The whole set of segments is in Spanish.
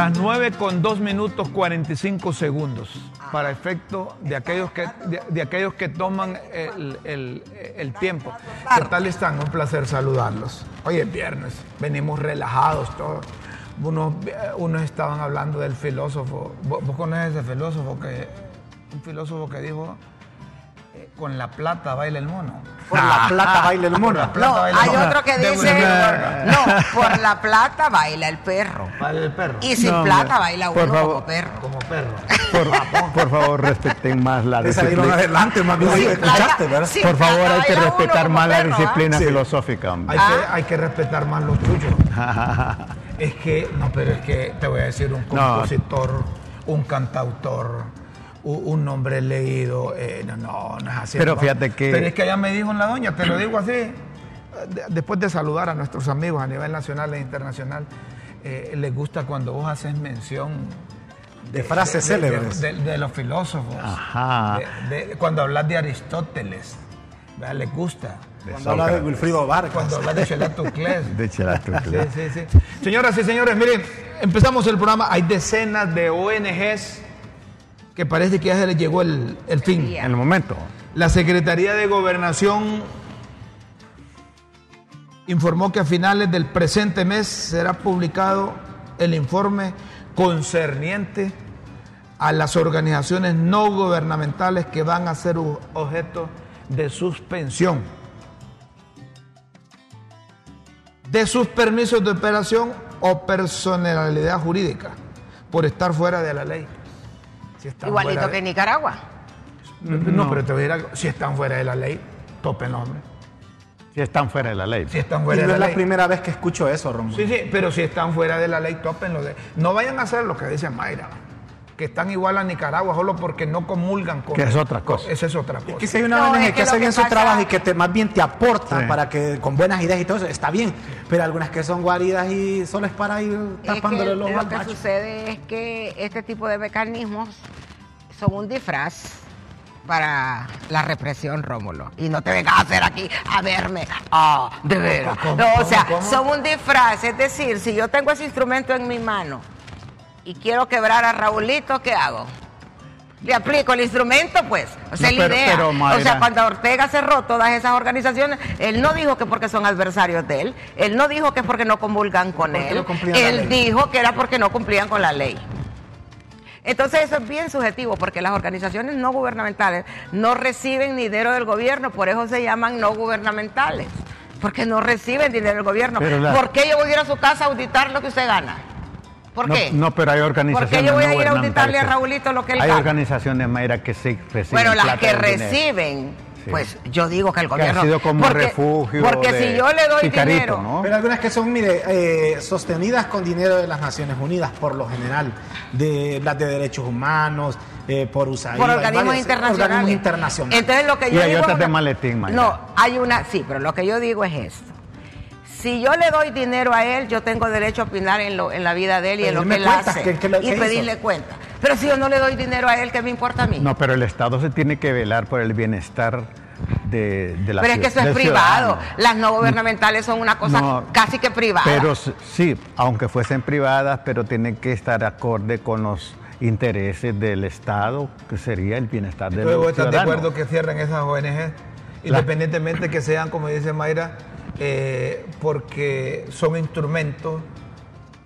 Las 9 con 2 minutos 45 segundos. Para efecto de aquellos que, de, aquellos que toman el, el- tiempo. ¿Qué tal están? Un placer saludarlos. Hoy es viernes, venimos relajados todos. Unos, unos estaban hablando del filósofo. ¿Vos, conoces ese filósofo que, un filósofo que dijo, con la plata baila el mono? Por la plata baila el mono. No, hay mono. otro que dice, no, por la plata baila el perro. Baila el perro. Y sin No, plata baila uno favor. como perro. Como perro. Por, por favor, respeten más la Te salieron disciplina. adelante, más bien. Escuchaste, ¿verdad? sin Por favor, hay que respetar más la perro, ¿ah? disciplina filosófica, hombre. Hay, Ah. que, hay que respetar más lo tuyo. es que, no, pero es que te voy a decir un No. compositor, un cantautor, un nombre leído. eh, no, no, no es así. Pero fíjate que- Pero es que allá me dijo la doña, te lo digo así, de- después de saludar a nuestros amigos a nivel nacional e internacional, eh, les gusta cuando vos haces mención. De frases de- célebres. De, de los filósofos. Ajá. Cuando hablas de Aristóteles, ¿verdad? les gusta. Cuando habla de Wilfrido Vargas. Cuando hablas de Chelatucles. De Chelatucles. Sí, sí, sí. Señoras y señores, miren, empezamos el programa. Hay decenas de ONGs que parece que ya se les llegó el, el fin. En el momento. La Secretaría de Gobernación informó que a finales del presente mes será publicado el informe concerniente a las organizaciones no gubernamentales que van a ser objeto de suspensión de sus permisos de operación o personalidad jurídica por estar fuera de la ley. Si están Igualito que de- Nicaragua. no, pero te voy a decir algo. Si están fuera de la ley, topen hombre. Si están fuera de la ley. Si están Y fuera no de es la la ley. primera vez que escucho eso, Romulo. Sí, sí, pero si están fuera de la ley, topenlo. De... No vayan a hacer lo que dice Mayra, que están igual a Nicaragua solo porque no comulgan con. Que es otra cosa. Esa es otra cosa. Que si hay una No, ONG es que, que hace bien su trabajo y que te, más bien te aporta Sí. para que con buenas ideas y todo eso, está bien. Pero algunas que son guaridas y solo es para ir Es que tapándole los lo que machos. sucede es que este tipo de mecanismos son un disfraz para la represión, Rómulo. Y no te vengas a hacer aquí a verme. Ah, de veras. ¿Cómo, No, o cómo, sea, cómo? son un disfraz. Es decir, si yo tengo ese instrumento en mi mano y quiero quebrar a Raulito, ¿qué hago? Le aplico el instrumento, pues. O sea, No, pero- idea. pero, o sea, cuando Ortega cerró todas esas organizaciones, él no dijo que porque son adversarios de él, él no dijo que es porque no comulgan con él, él dijo que era porque no cumplían con la ley. Entonces eso es bien subjetivo porque las organizaciones no gubernamentales no reciben dinero del gobierno, por eso se llaman no gubernamentales, porque no reciben dinero del gobierno. La- ¿Por qué yo voy a ir a su casa a auditar lo que usted gana? ¿Por No, qué? no, pero hay ¿Por organizaciones. qué yo voy a ir a auditarle a. Raulito lo que él Hay gana? organizaciones, Mayra, que sí reciben. Bueno, las plata que reciben, Sí. pues yo digo que el Que ha gobierno... sido como porque, refugio Porque de si yo le doy Picarito, dinero... ¿no? Pero algunas que son, mire, eh, sostenidas con dinero de las Naciones Unidas, por lo general, de las de derechos humanos, eh, por USAID. por hay organismos varias, internacionales. Organismos internacionales. Entonces lo que Y yo hay digo otras de maletín, Mayra. No, hay una, sí, pero lo que yo digo es esto. Si yo le doy dinero a él, yo tengo derecho a opinar en, lo, en la vida de él y en lo que él hace. que- que lo- y hizo. pedirle cuenta. Pero si yo no le doy dinero a él, ¿qué me importa a mí? No, pero el Estado se tiene que velar por el bienestar de, de la pero es que eso es privado. ciudadano. Las no gubernamentales son una cosa No, casi que privada. Pero sí, aunque fuesen privadas, pero tienen que estar acorde con los intereses del Estado, que sería el bienestar del Entonces, ¿vos estás de acuerdo que cierren esas ONG? Independientemente que sean, como dice Mayra, eh, porque son instrumentos,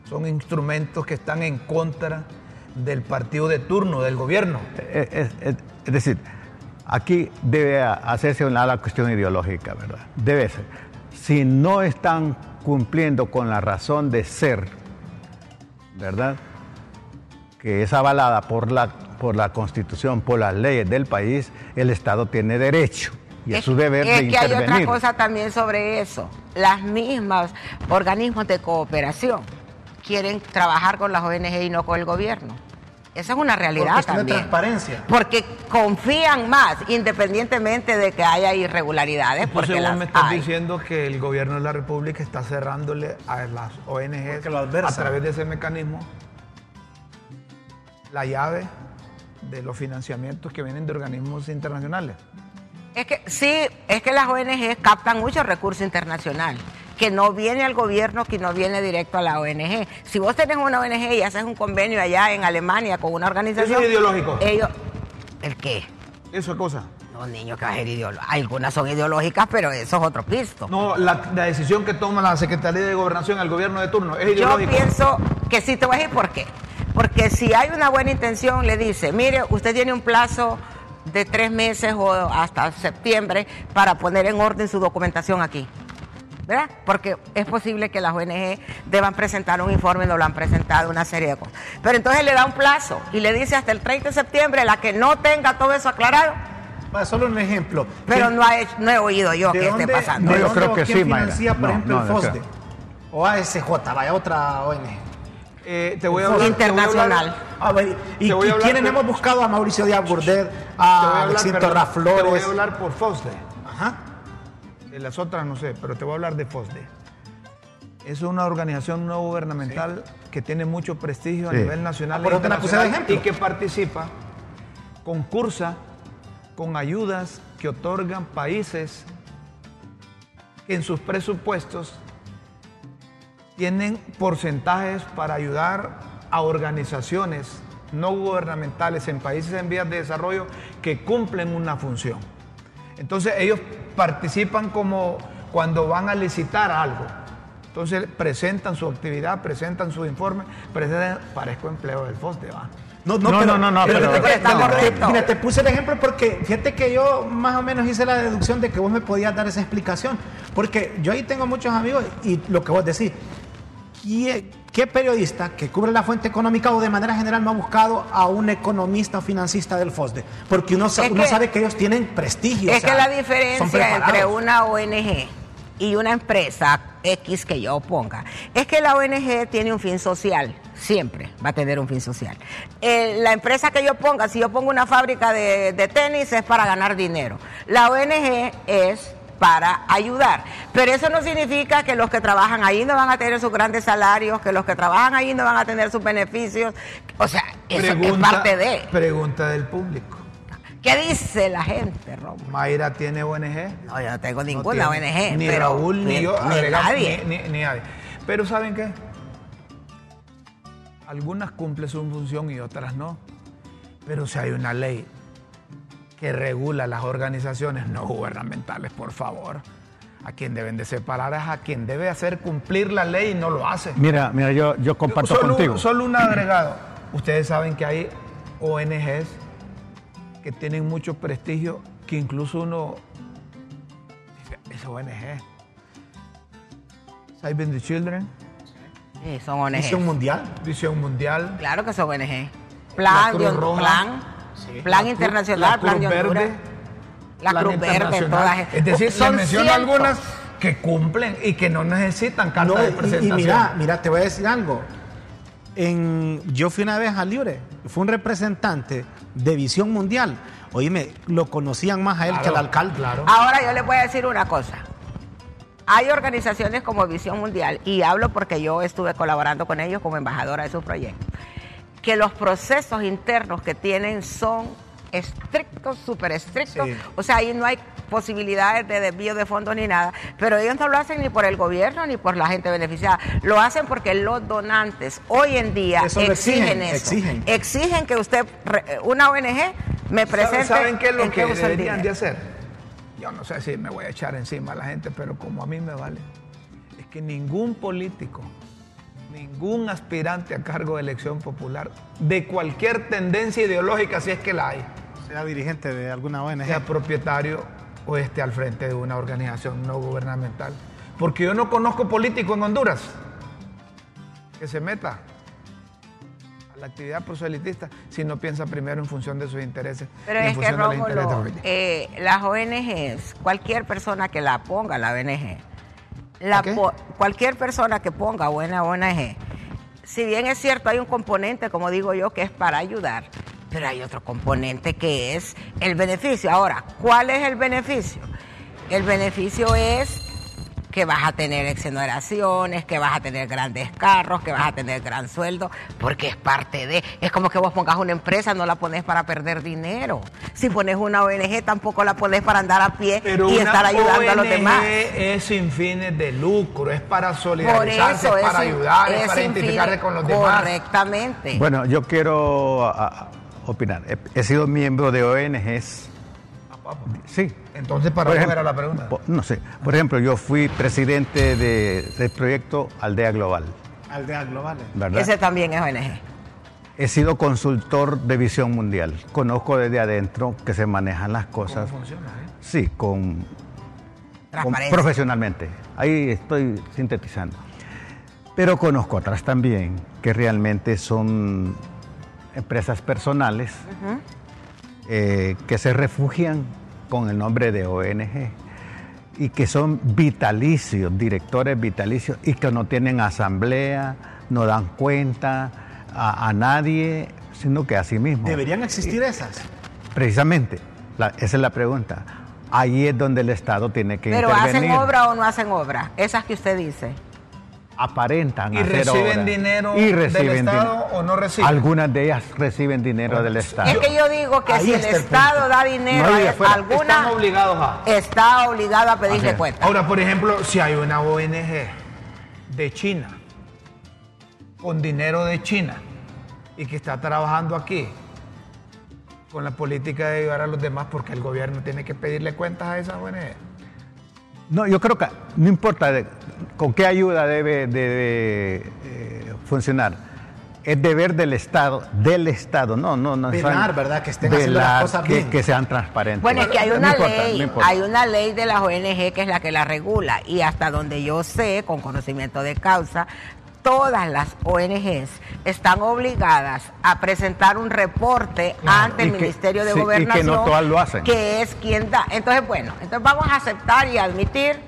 son instrumentos que están en contra del partido de turno, del gobierno. Eh, Es, es- es decir, aquí debe hacerse una la cuestión ideológica, ¿verdad? Debe ser. Si no están cumpliendo con la razón de ser ¿verdad? Que es avalada por la, por la Constitución, por las leyes del país, el Estado tiene derecho y es, su deber es de que hay otra cosa también sobre eso. Las mismas organismos de cooperación quieren trabajar con las ONG y no con el gobierno. Esa es una realidad de también. transparencia. Porque confían más, independientemente de que haya irregularidades, Entonces porque vos las me estás hay. diciendo que el gobierno de la República está cerrándole a las ONG Porque lo a través de ese mecanismo la llave de los financiamientos que vienen de organismos internacionales. Es que sí, es que las ONG captan mucho recurso internacional, que no viene al gobierno, que no viene directo a la ONG. Si vos tenés una ONG y haces un convenio allá en Alemania con una organización... Eso es ideológico. Ellos, ¿El qué? Eso es cosa. No, niño, que va a ser ideológico. Algunas son ideológicas, pero eso es otro pisto. No, la, la decisión que toma la Secretaría de Gobernación, el gobierno de turno, es Yo ideológico. pienso que sí, te voy a decir por qué. Porque si hay una buena intención, le dice, mire, usted tiene un plazo de tres meses o hasta septiembre para poner en orden su documentación aquí. ¿Verdad? Porque es posible que las ONG deban presentar un informe, no lo han presentado, una serie de cosas. Pero entonces le da un plazo y le dice hasta el 30 de septiembre, la que no tenga todo eso aclarado, Va, solo un ejemplo. pero ¿Quién- no, ha hecho- no he oído yo ¿de que esté dónde- pasando. No, ¿de yo creo que quién sí, Mayra. financia, por No, ejemplo, no, el yo FOSDE? creo. O ASJ, vaya, otra ONG. Eh, te voy a hablar, Internacional. te voy a hablar- A ver, y, Te voy a y hablar, quiénes pero- hemos buscado a Mauricio Díaz voy a a Alexito perdón, Te voy Raflores. a hablar por FOSDE. Ajá. De las otras no sé, pero te voy a hablar de FOSDE. Es una organización no gubernamental que tiene mucho prestigio Sí. a nivel nacional Ah, por e eso te la puse de internacional ejemplo. y que participa, concursa con ayudas que otorgan países que en sus presupuestos tienen porcentajes para ayudar a organizaciones no gubernamentales en países en vías de desarrollo que cumplen una función. Entonces ellos participan como cuando van a licitar algo. Entonces presentan su actividad, presentan su informe, presentan, parezco empleo del FOSDE, va. No, no, No, pero, no, no, no, pero pero-. Mira, te puse el ejemplo porque fíjate que yo más o menos hice la deducción de que vos me podías dar esa explicación. Porque yo ahí tengo muchos amigos y lo que vos decís, ¿qué, qué periodista que cubre la fuente económica o de manera general no ha buscado a un economista o financista del FOSDE? Porque uno, sa- Es uno que- sabe que ellos tienen prestigio. Es o sea, que la diferencia entre una ONG y una empresa X que yo ponga es que la ONG tiene un fin social, siempre va a tener un fin social. Eh, la empresa que yo ponga, si yo pongo una fábrica de, de tenis, es para ganar dinero. La ONG es para ayudar. Pero eso no significa que los que trabajan ahí no van a tener sus grandes salarios, que los que trabajan ahí no van a tener sus beneficios. O sea, eso es parte de. pregunta del público. ¿Qué dice la gente, Romo? Mayra tiene ONG. No, yo no tengo No ninguna tiene. ONG. Ni pero Raúl, ni, yo, Ni agregamos, nadie. Ni nadie. Pero ¿saben qué? Algunas cumplen su función y otras no. Pero si hay una ley que regula las organizaciones no gubernamentales, por favor, a quien deben de separar es a quien debe hacer cumplir la ley y no lo hace. Mira, mira, yo, yo comparto solo, contigo. Solo un agregado. Ustedes saben que hay ONGs que tienen mucho prestigio, que incluso uno dice, es ONG. Saving the Children, Sí, son ONG. Misión mundial. Visión Mundial, Claro que son ONG. La Plan, Cruz Roja. plan, Sí. plan la internacional, la plan Cruz de Honduras. Verde, La Plan Cruz Verde, todas. Es decir, menciono cientos. algunas que cumplen y que no necesitan carta No, de y- y, presentación. mira, mira, te voy a decir algo. En, yo fui una vez a Libre, fue un representante de Visión Mundial. Oíme, lo conocían más a él que al alcalde. Claro. Ahora yo les voy a decir una cosa. Hay organizaciones como Visión Mundial, y hablo porque yo estuve colaborando con ellos como embajadora de sus proyectos, que los procesos internos que tienen son estrictos, súper estrictos. Sí. O sea, ahí no hay posibilidades de desvío de fondos ni nada, pero ellos no lo hacen ni por el gobierno ni por la gente beneficiada, lo hacen porque los donantes hoy en día Eso exigen, exigen, eso. exigen. Exigen que usted, re- una ONG, me presente. ¿Saben qué es lo que deberían de hacer? Yo no sé si me voy a echar encima a la gente, pero como a mí me vale, es que ningún político, ningún aspirante a cargo de elección popular, de cualquier tendencia ideológica, si es que la hay, Sea dirigente de alguna ONG. sea propietario o esté al frente de una organización no gubernamental. Porque yo no conozco político en Honduras que se meta la actividad proselitista si no piensa primero en función de sus intereses. Pero es que, función de los Rómulo, eh, las ONGs, cualquier persona que la ponga, la ONG, cualquier persona que ponga buena ONG, si bien es cierto, hay un componente, como digo yo, que es para ayudar, pero hay otro componente que es el beneficio. Ahora, ¿cuál es el beneficio? El beneficio es que vas a tener exoneraciones, que vas a tener grandes carros, que vas a tener gran sueldo, porque es parte de... Es como que vos pongas una empresa, no la pones para perder dinero. Si pones una ONG, tampoco la pones para andar a pie Pero y estar ayudando a los ONG demás. es sin fines de lucro, es para Por solidarizarse, eso es para sin- ayudar, es, es para identificarse con los demás. Correctamente. Bueno, yo quiero a- a- opinar. He, he sido miembro de ONGs. Sí. Entonces, ¿para ejemplo, era la pregunta? po- No sé. Por ejemplo, yo fui presidente de- del proyecto Aldea Global, Aldeas globales. ¿verdad? Ese también es ONG. He sido consultor de visión mundial. Conozco desde adentro que se manejan las cosas. ¿Cómo funciona? eh? Sí, con, con- Transparencia. profesionalmente. Ahí estoy sintetizando. Pero conozco otras también que realmente son empresas personales eh, que se refugian con el nombre de ONG y que son vitalicios, directores vitalicios y que no tienen asamblea, no dan cuenta a, a nadie, sino que a sí mismos. ¿Deberían existir esas? Precisamente, la- esa es la pregunta. Ahí es donde el Estado tiene que Pero intervenir. ¿hacen obra o no hacen obra? Esas que usted dice. Aparentan ¿Y hacer reciben obra. dinero Y del reciben Estado din- o no reciben? Algunas de ellas reciben dinero del Estado. Es que yo digo que Ahí si el Estado punto. da dinero No a alguna, Están obligados a. está obligado a pedirle es. cuenta. Ahora, por ejemplo, si hay una ONG de China, con dinero de China, y que está trabajando aquí, con la política de ayudar a los demás, porque el gobierno tiene que pedirle cuentas a esa ONG. No, yo creo que no importa de- con qué ayuda debe, debe, eh, funcionar. Es deber del Estado, del Estado, no, no, no. Velar, saben- ¿verdad? Que estén haciendo las velar, cosas que, bien. que sean transparentes. Bueno, es que hay No una importa, ley, no importa. hay una ley de las ONG que es la que la regula y hasta donde yo sé, con conocimiento de causa, todas las ONGs están obligadas a presentar un reporte ante el que- Ministerio de sí, y que no Gobernación, todas lo hacen. que es quien da. Entonces, bueno, entonces vamos a aceptar y admitir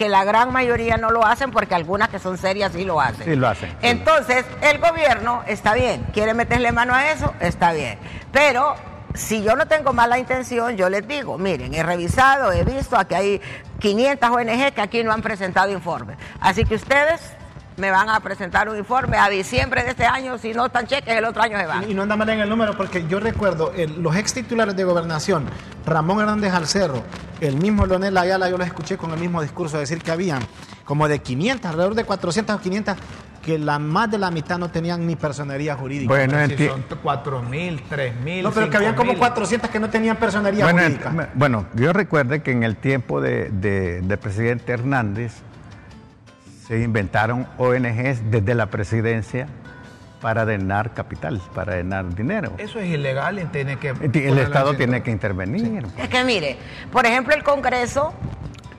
que la gran mayoría no lo hacen porque algunas que son serias sí lo hacen. Sí lo hacen. Entonces, el gobierno está bien, quiere meterle mano a eso, está bien. Pero si yo no tengo mala intención, yo les digo, miren, he revisado, he visto, aquí hay 500 ONG que aquí no han presentado informes. Así que ustedes me van a presentar un informe a diciembre de este año, si no están cheques, el otro año se van. Y, y no anda mal en el número, porque yo recuerdo el- los ex titulares de gobernación, Ramón Hernández Alcerro, el mismo Leonel Ayala, yo los escuché con el mismo discurso decir que habían como de 500, alrededor de 400 o 500, que la más de la mitad no tenían ni personería jurídica. Bueno, si enti- son 4 mil, 3 mil. no, pero que habían como 5.000. 400 que no tenían personería Bueno, jurídica. bueno, yo recuerde que en el tiempo de, de- del presidente Hernández se inventaron ONGs desde la presidencia para drenar capital, para drenar dinero. Eso es ilegal y tiene que. El Estado en tiene que intervenir. Es que mire, por ejemplo, el Congreso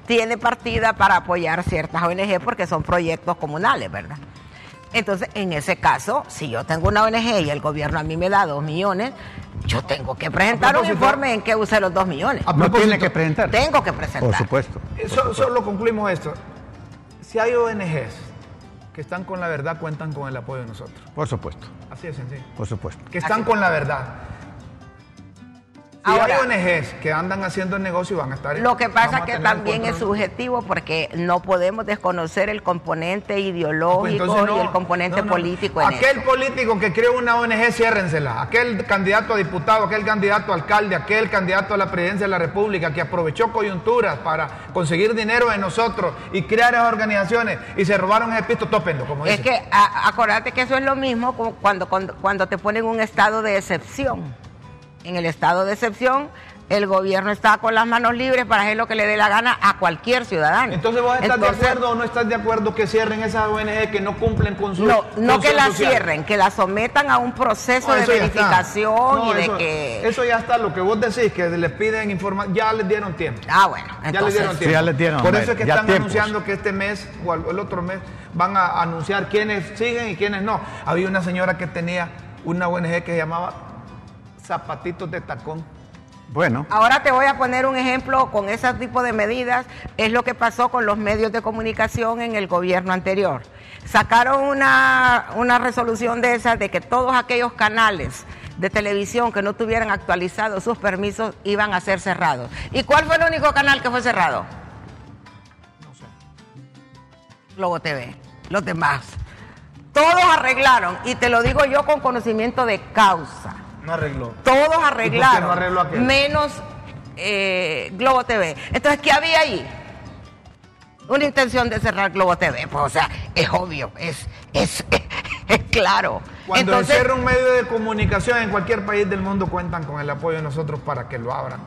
tiene partida para apoyar ciertas ONG porque son proyectos comunales, ¿verdad? Entonces, en ese caso, si yo tengo una ONG y el gobierno a mí me da dos millones, yo tengo que presentar un informe en que use los dos millones. No tiene que presentar. Tengo que presentar. Por supuesto. So- solo concluimos esto. Si hay ONGs que están con la verdad, cuentan con el apoyo de nosotros. Por supuesto. Así de sencillo. Por supuesto. Que están Así. con la verdad. Si Ahora- hay ONGs que andan haciendo el negocio, van a estar. Lo que pasa es que el también es subjetivo porque no podemos desconocer el componente Pues ideológico no, y el componente no, no. político en Aquel político que creó una ONG, ciérrensela. Aquel candidato a diputado, aquel candidato a alcalde, aquel candidato a la presidencia de la República que aprovechó coyunturas para conseguir dinero de nosotros y crear esas organizaciones y se robaron ese pisto, tópenlo, como Es que a- acordate que eso es lo mismo cuando, cuando, cuando te ponen un estado de excepción. En el estado de excepción, el gobierno está con las manos libres para hacer lo que le dé la gana a cualquier ciudadano. Entonces, ¿vos estás Entonces, de acuerdo o no estás de acuerdo que cierren esas ONG que no cumplen con su No, no que función la social? cierren, que la sometan a un proceso No, de verificación No, y de eso, que... Eso ya está, lo que vos decís, que les piden información, ya les dieron tiempo. Ah, bueno, Ya les dieron Sí, tiempo. ya les dieron, Por eso es que están tiempos. anunciando que este mes o el el otro mes van a anunciar quiénes siguen y quiénes no. Había una señora que tenía una ONG que se llamaba Zapatitos de Tacón. Bueno. Ahora te voy a poner un ejemplo con ese tipo de medidas. Es lo que pasó con los medios de comunicación en el gobierno anterior. Sacaron una, una resolución de esas de que todos aquellos canales de televisión que no tuvieran actualizados sus permisos iban a ser cerrados. ¿Y cuál fue el único canal que fue cerrado? No sé. Globo TV. Los demás. Todos arreglaron, y te lo digo yo con conocimiento de causa. No arregló. Todos arreglaron. menos eh, Globo TV. Entonces, ¿qué había ahí? Una intención de cerrar Globo TV. Pues, o sea, es obvio, es, es, es claro. Cuando Entonces, se cierra un medio de comunicación en cualquier país del mundo cuentan con el apoyo de nosotros para que lo abran.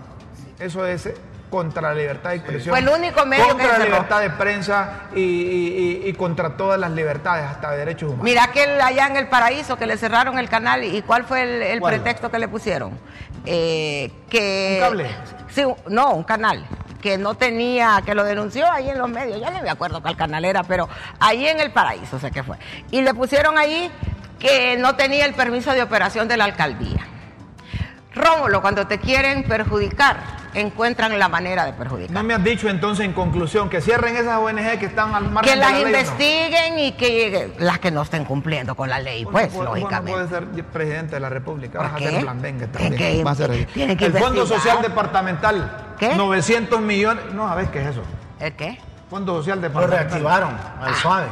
Eso es eh, contra la libertad de expresión. Fue el único medio contra que la cerró. libertad de prensa y, y- y- y contra todas las libertades, hasta de derechos humanos. Mira que allá en el paraíso que le cerraron el canal y cuál fue el, el ¿Cuál? pretexto que le pusieron. Eh, que ¿Un cable? Sí, no, un canal que no tenía, que lo denunció ahí en los medios. Ya no me acuerdo cuál canal era, pero ahí en el paraíso sé que fue. Y le pusieron ahí que no tenía el permiso de operación de la alcaldía. Rómulo, cuando te quieren perjudicar, encuentran la manera de perjudicar. No me has dicho entonces en conclusión que cierren esas ONG que están al margen que de las la ley, ¿o no? investiguen y que las que no estén cumpliendo con la ley, pues, puedes- lógicamente. no puedes ser presidente de la República, ¿Por vas qué? a ¿Qué- también. a ser- que el Fondo. Social Departamental, ¿Qué? 900 millones, no, ¿sabes qué es eso? ¿El qué? Fondo Social Lo Departamental. reactivaron Ah. al suave.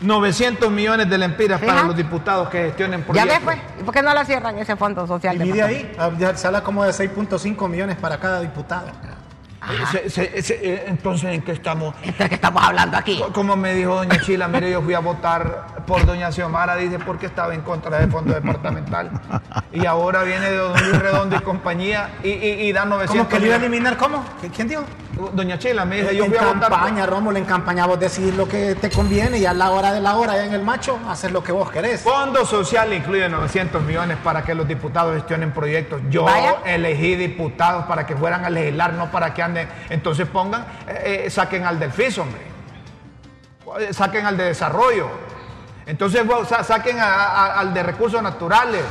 900 millones de lempiras para los diputados que gestionen Ya proyectos. ves, pues. ¿Y por qué no la cierran ese fondo social? Y departamental? ahí, ah, ya se habla como de 6.5 millones para cada diputado. Eh, se- se- se- entonces, ¿en qué estamos? Entonces, ¿qué estamos hablando aquí? Como me dijo doña Chila, mire, yo fui a votar por doña Xiomara, dice, porque estaba en contra del fondo departamental. Y ahora viene de don Luis Redondo y compañía y, y, y da 900 ¿Cómo que lo iba a eliminar? ¿Cómo? ¿Qui- ¿Quién dijo? Doña Chila me dice, yo en fui a votar... por- campaña, Rómulo, en campaña vos decís lo que te conviene y a la hora de la hora, ya en el macho, haces lo que vos querés. Fondo Social incluye 900 millones para que los diputados gestionen proyectos. Yo Vaya. elegí diputados para que fueran a legislar, no para que anden. Entonces pongan, eh, eh, saquen al del FIS, hombre. Eh, Saquen al de desarrollo. Entonces saquen al de recursos naturales.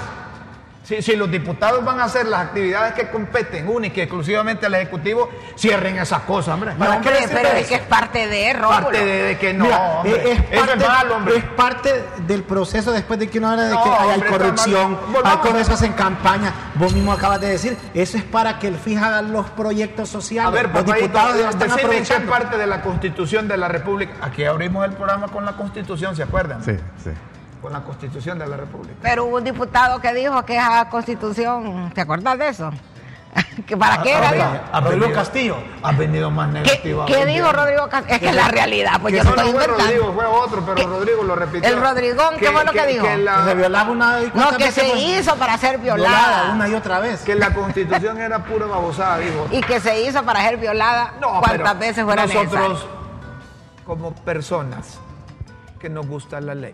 Si, si los diputados van a hacer las actividades que competen única y exclusivamente al Ejecutivo, cierren esas cosas, hombre. No, ¿Para qué hombre, decir pero es que es parte de Rómulo. Parte de, de que no, Mira, hombre. es, parte, es hombre. es parte del proceso después de que uno habla de No, que hay, hombre, corrupción, hay corrupción en campaña. Vos mismo acabas de decir, eso es para que el FIJ haga los proyectos sociales. A ver, los papá, diputados están aprovechando. parte de la Constitución de la República. Aquí abrimos el programa con la Constitución, ¿se acuerdan? Sí, sí. Con la Constitución de la República. Pero hubo un diputado que dijo que esa constitución, ¿te acuerdas de eso? ¿Que ¿Para qué era? Ha Rodrigo Castillo. Ha venido más ¿Qué, negativo. qué dijo Rodrigo Castillo? Es que es la realidad, pues Que yo no, no estoy no fue inventando. Rodrigo, fue otro, pero ¿Qué? Rodrigo lo repitió. El Rodrigón, ¿qué fue lo que dijo? Que la, se violaba una y No, que se fue? hizo para ser violada violada. una y otra vez. que la Constitución era pura babosada, dijo. Y que se hizo para ser violada No, cuantas veces fuera nosotros, necesario. como personas que nos gusta la ley,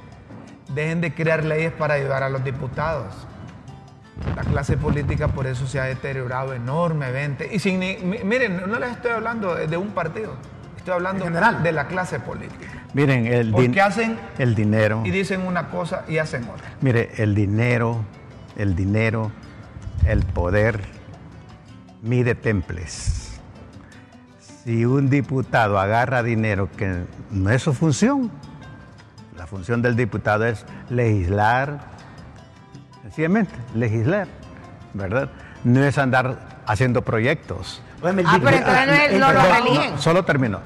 dejen de crear leyes para ayudar a los diputados. La clase política por eso se ha deteriorado enormemente. Y sin miren, no les estoy hablando de, un partido, estoy hablando En general. de la clase política. Miren, el, Porque din- hacen el dinero. y dicen una cosa y hacen otra. Mire, el dinero, el dinero, el poder mide temples. Si un diputado agarra dinero que no es su función, la función del diputado es legislar, sencillamente, legislar, ¿verdad? No es andar haciendo proyectos. Ah, pero entonces no es- no lo eligen. Solo termino.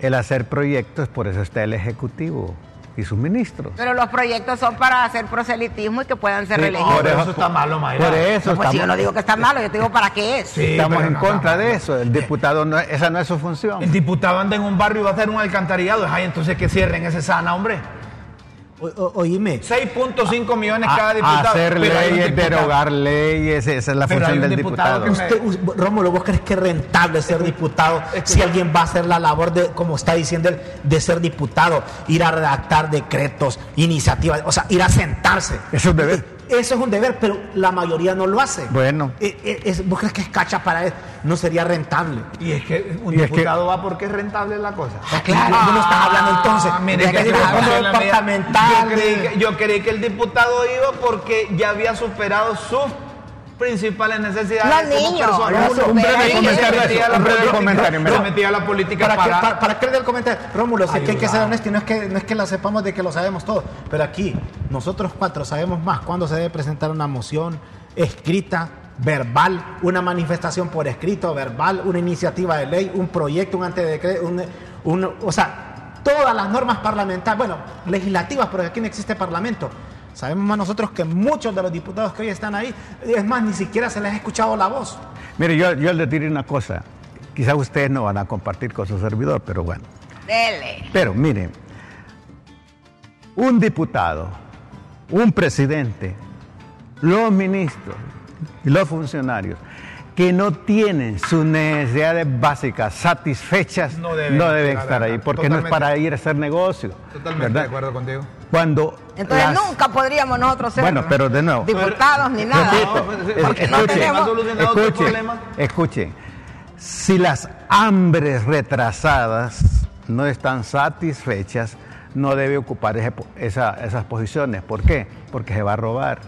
El hacer proyectos, por eso está el Ejecutivo. y sus ministros. Pero los proyectos son para hacer proselitismo y que puedan ser Sí, reelegidos. por eso- eso está malo, Mayra. Por eso No, pues si yo no digo que está malo, yo te digo para qué es. Sí, estamos en no, contra no, de eso. El diputado, no, esa no es su función. El diputado anda en un barrio y va a hacer un alcantarillado. Ay, entonces que cierren ese sana, hombre. O- o- oíme, 6.5 millones cada A- diputado. hacer leyes, diputado- derogar leyes, esa es la Pero función un del diputado diputado. me- Usted, us- Rómulo, ¿vos crees que es rentable ser diputado si alguien va a hacer la labor de, como está diciendo él, de ser diputado, ir a redactar decretos, iniciativas, o sea, ir a sentarse? Es un deber. Eso es un deber, pero la mayoría no lo hace. Bueno. Eh, eh, es- ¿Vos crees que es cacha para él? No sería rentable. Y es que un Y es que- diputado va porque es rentable la cosa. Ah, claro, no estás hablando entonces mire que que yo, departamental, creí que, yo creí que el diputado iba porque ya había superado sus principales necesidades. No, como niño, persona. no un breve comentario, Un se metía a la breve política, comentario, se metía a la política ¿Para, para, el comentario? Rómulo, sé que hay que ser honesto y no es que, no es que la sepamos de que lo sabemos todo, pero aquí nosotros cuatro sabemos más cuándo se debe presentar una moción escrita, verbal, una manifestación por escrito, verbal, una iniciativa de ley, un proyecto, un antedecreto, un, un- o sea, todas las normas parlamentarias, bueno, legislativas, porque aquí no existe parlamento. Sabemos más nosotros que muchos de los diputados que hoy están ahí, es más, ni siquiera se les ha escuchado la voz. Mire, yo, yo les diré una cosa. Quizás ustedes no van a compartir con su servidor, pero bueno. Dele. Pero miren, un diputado, un presidente, los ministros y los funcionarios que no tienen sus necesidades básicas satisfechas No no deben estar ahí, porque no es para ir a hacer negocio. Totalmente ¿verdad? de acuerdo contigo. Cuando Entonces las- nunca podríamos nosotros ser Bueno, pero de nuevo. diputados ni nada. Repito, No, es- porque no escuchen, tenemos- ¿Ha solucionado tu escuchen, escuchen. Si las hambres retrasadas no están satisfechas, no debe ocupar ese po- esa- esas posiciones. ¿Por qué? Porque se va a robar.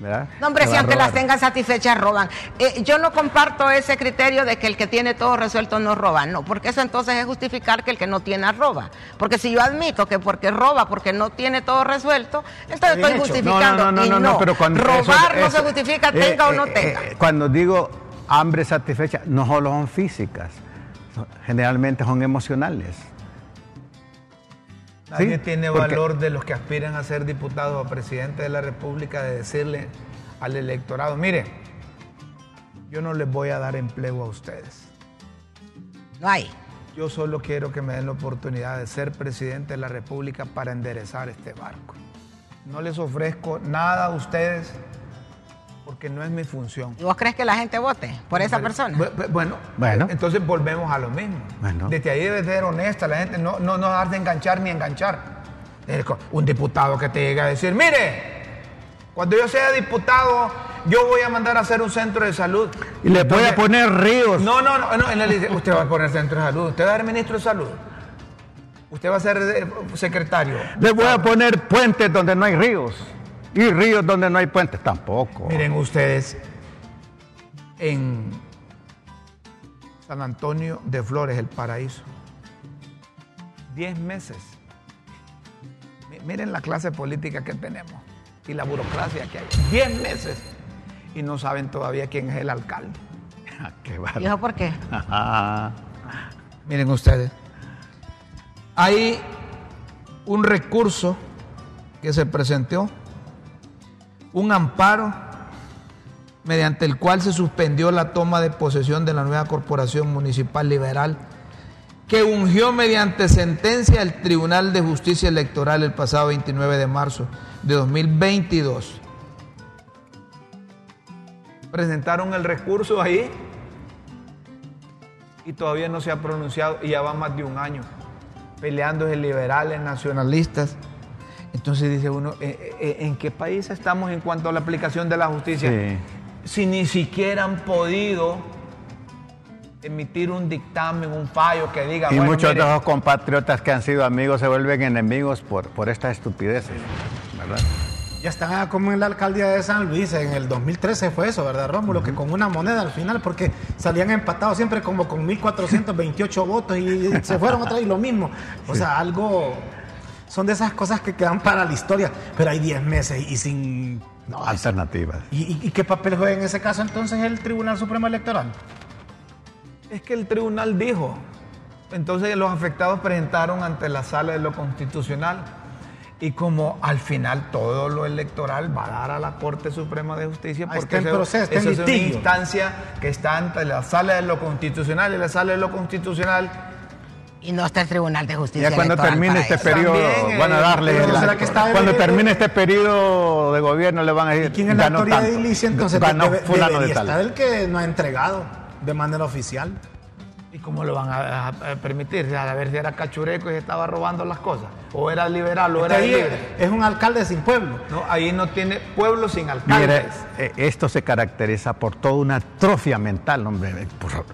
¿Verdad? No, hombre, si va a aunque las tengan satisfechas, roban. Eh, yo no comparto ese criterio de que el que tiene todo resuelto no roba. No, porque eso entonces es justificar que el que no tiene roba. Porque si yo admito que porque roba, porque no tiene todo resuelto, entonces estoy hecho. justificando. No, no, no, y no, no, pero cuando robar eso- no se justifica eh, tenga o no eh, tenga. eh, cuando digo hambre satisfecha, no solo son físicas, generalmente son emocionales. Nadie Sí, tiene porque- valor de los que aspiran a ser diputados o presidente de la República de decirle al electorado, mire, yo no les voy a dar empleo a ustedes. No hay. Yo solo quiero que me den la oportunidad de ser presidente de la República para enderezar este barco. No les ofrezco nada a ustedes porque no es mi función. ¿Y vos crees que la gente vote por esa persona? Bu- bu- Bueno, Bueno. entonces volvemos a lo mismo. Bueno. Desde ahí debe ser honesta la gente, no, no, no dejar de enganchar ni enganchar. Un diputado que te llega a decir, mire, cuando yo sea diputado, yo voy a mandar a hacer un centro de salud. Y le voy a poner ríos. No, no, no, no, él le dice, usted va a poner centro de salud, usted va a ser ministro de salud, usted va a ser eh, secretario. Le voy a poner puentes donde no hay ríos. Y ríos donde no hay puentes tampoco. Miren ustedes, en San Antonio de Flores, el paraíso, 10 meses. Mi- Miren la clase política que tenemos y la burocracia que hay. 10 meses. Y no saben todavía quién es el alcalde. Ah, Qué ¿Y eso por qué? Miren ustedes, hay un recurso que se presentó, un amparo mediante el cual se suspendió la toma de posesión de la nueva corporación municipal liberal que ungió mediante sentencia el Tribunal de Justicia Electoral el pasado 29 de marzo de 2022. Presentaron el recurso ahí y todavía no se ha pronunciado y ya va más de un año peleándose liberales, nacionalistas. Entonces dice uno, ¿eh, eh, ¿en qué país estamos en cuanto a la aplicación de la justicia? Sí. Si ni siquiera han podido emitir un dictamen, un fallo que diga, Y bueno, muchos mire, de los compatriotas que han sido amigos se vuelven enemigos por, por estas estupideces. ¿verdad? Ya estaba como en la alcaldía de San Luis, en el 2013 fue eso, ¿verdad, Rómulo? Que con una moneda al final, porque salían empatados siempre como con 1.428 votos y se fueron otra vez lo mismo. O sea, algo... Son de esas cosas que quedan para la historia, pero hay 10 meses y sin... No, Alternativas. ¿Y, qué papel juega en ese caso entonces el Tribunal Supremo Electoral? Es que el tribunal dijo. Entonces los afectados presentaron ante la sala de lo constitucional Y como al final todo lo electoral va a dar a la Corte Suprema de Justicia, porque está en eso- proceso, está en eso es una instancia que está entre la sala de lo constitucional y la sala de lo constitucional. Y no está el Tribunal de Justicia. Ya cuando termine para este eso. periodo, También, van a eh, darle. pero la- ¿será que está- cuando termine este periodo de gobierno, le van a decir. ¿Y quién es la autoridad tanto, edilicia entonces? Ganó Debe- fulano de tal. estar el que no ha entregado de manera oficial. ¿Y cómo lo van a, permitir? A ver si era cachureco y estaba robando las cosas. O era liberal o Este era libre. es un alcalde sin pueblo. No, ahí no tiene pueblo sin Mire, alcaldes. eh, esto se caracteriza por toda una atrofia mental, hombre.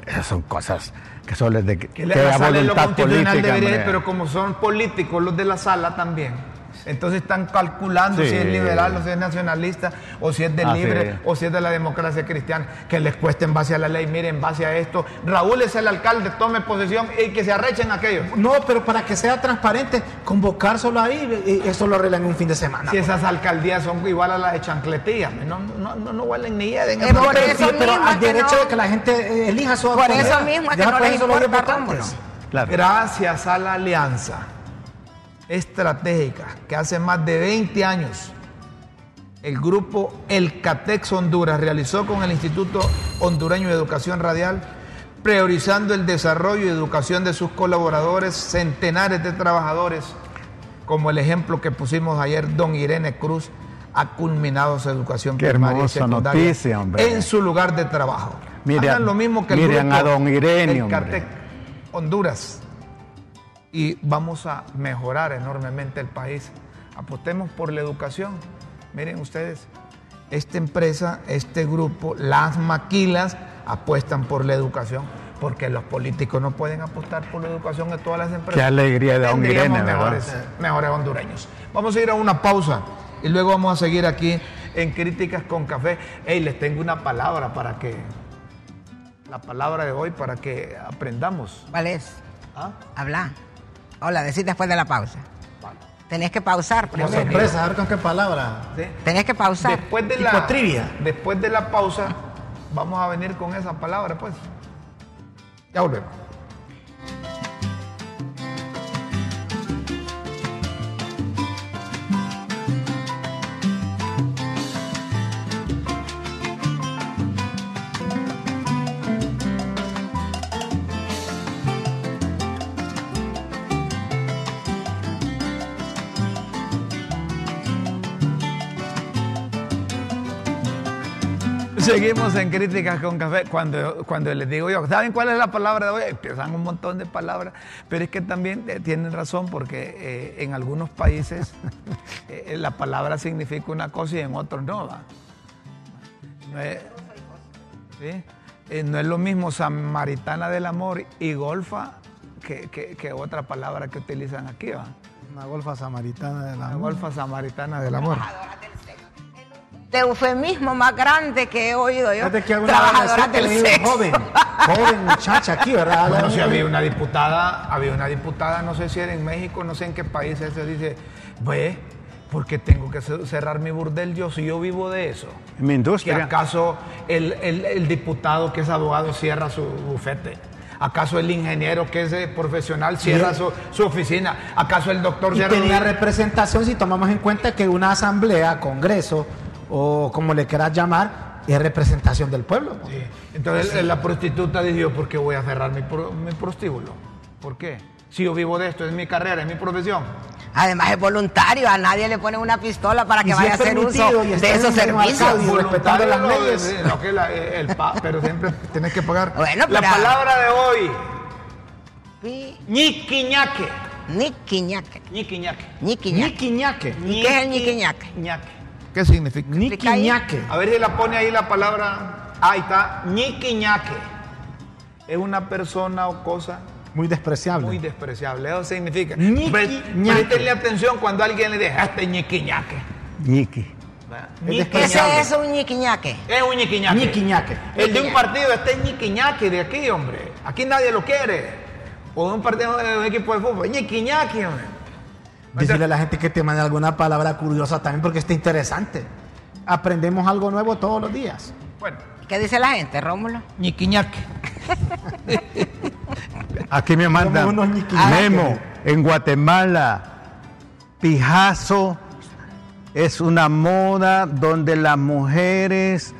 Esas son cosas que es de que, Que la voluntad política. debería pero como son políticos los de la sala también, entonces están calculando Sí. si es liberal o si es nacionalista, o si es de Ah, libre, sí. o si es de la democracia cristiana, que les cueste en base a la ley, miren, en base a esto, Raúl es el alcalde, tome posesión y que se arrechen aquellos. No, pero para que sea transparente, convocar solo ahí, y eso lo arreglan en un fin de semana. Si esas alcaldías son igual a las de chancletilla, no, no, no, no huelen ni hieden. Es por pero, eso sí, pero al derecho no- de que la gente eh, elija su Por eso mismo es que no por les importa. Gracias a la alianza estratégica que hace más de 20 años el grupo El Catex Honduras realizó con el Instituto Hondureño de Educación Radial, priorizando el desarrollo y educación de sus colaboradores, centenares de trabajadores, como el ejemplo que pusimos ayer, don Irene Cruz, ha culminado su educación Qué primaria y secundaria noticia, hombre. en su lugar de trabajo. Mire, Hagan lo mismo que el miren grupo a don Irene, El. Catec Honduras y vamos a mejorar enormemente el país. Apostemos por la educación. Miren ustedes, esta empresa, este grupo, las maquilas apuestan por la educación porque los políticos no pueden apostar por la educación de todas las empresas. Qué alegría de don Irene, ¿verdad? mejores, mejores hondureños. Vamos a ir a una pausa y luego vamos a seguir aquí en Críticas con Café. Hey, les tengo una palabra para que, la palabra de hoy para que aprendamos. ¿Cuál es? ¿Ah? Habla. Hola, decís después de la pausa. Tenés que pausar Como primero. sorpresa, a ver con qué palabra. ¿Sí? Tenés que pausar. Después de la trivia. Después de la pausa, vamos a venir con esa palabra, pues. Ya volvemos. Seguimos en Críticas con Café. Cuando, cuando les digo yo, ¿saben cuál es la palabra de hoy? Empiezan un montón de palabras, pero es que también eh, tienen razón porque eh, en algunos países eh, la palabra significa una cosa y en otros no. ¿va? No es, ¿sí? Eh, no es lo mismo samaritana del amor y golfa que, que- que otra palabra que utilizan aquí. ¿va? Una golfa samaritana de la La golfa samaritana del amor. De eufemismo más grande que he oído yo. Fíjate que alguna adolescente del sexo. joven, joven muchacha aquí, ¿verdad? Bueno, si había una diputada, había una diputada, no sé si era en México, no sé en qué país, se dice, ve, ¿por qué tengo que ce- cerrar mi burdel yo si yo vivo de eso? En mi ¿Que industria. acaso el, el- el diputado que es abogado cierra su bufete? ¿Acaso el ingeniero que es eh, profesional cierra su, su oficina? ¿Acaso el doctor cierra tenía representación si tomamos en cuenta que una asamblea, congreso o como le quieras llamar, es representación del pueblo. ¿no? Sí. Entonces la prostituta dijo, ¿por qué voy a cerrar mi, pro- mi prostíbulo? ¿Por qué? Si yo vivo de esto, es mi carrera, es mi profesión. Además es voluntario, a nadie le ponen una pistola para que vaya a hacer uso y de esos servicios. Y respetando las leyes. no, que la- el pa- pero siempre tienes que pagar. Bueno, la pero- palabra de hoy, Pi-. Ñiquiñaque. Ñiquiñaque. Ñiquiñaque. Ñiquiñaque. ¿Y qué es el ñiquiñaque? Ñaque. ¿Qué significa? Ñiquiñaque. A ver si la pone ahí la palabra. Ahí está. Ñiquiñaque. Es una persona o cosa Muy despreciable. muy despreciable. Eso significa. Ñiqui, Pre- ñaque. Préstenle atención cuando alguien le diga, este ñiquiñaque. Ñiqui. Es ¿Qué es eso, un ñiquiñaque? Es un ñiquiñaque. Ñiquiñaque. El de un partido en ñiquiñaque de aquí, hombre. Aquí nadie lo quiere. O de un partido de un equipo de fútbol. ñiquiñaque, hombre. Decirle a la gente que te mande alguna palabra curiosa también porque está interesante. Aprendemos algo nuevo todos los días. Bueno, ¿Qué dice la gente, Rómulo? ñiquiñaque. Aquí me mandan. Memo, en Guatemala Pijazo es una moda donde las mujeres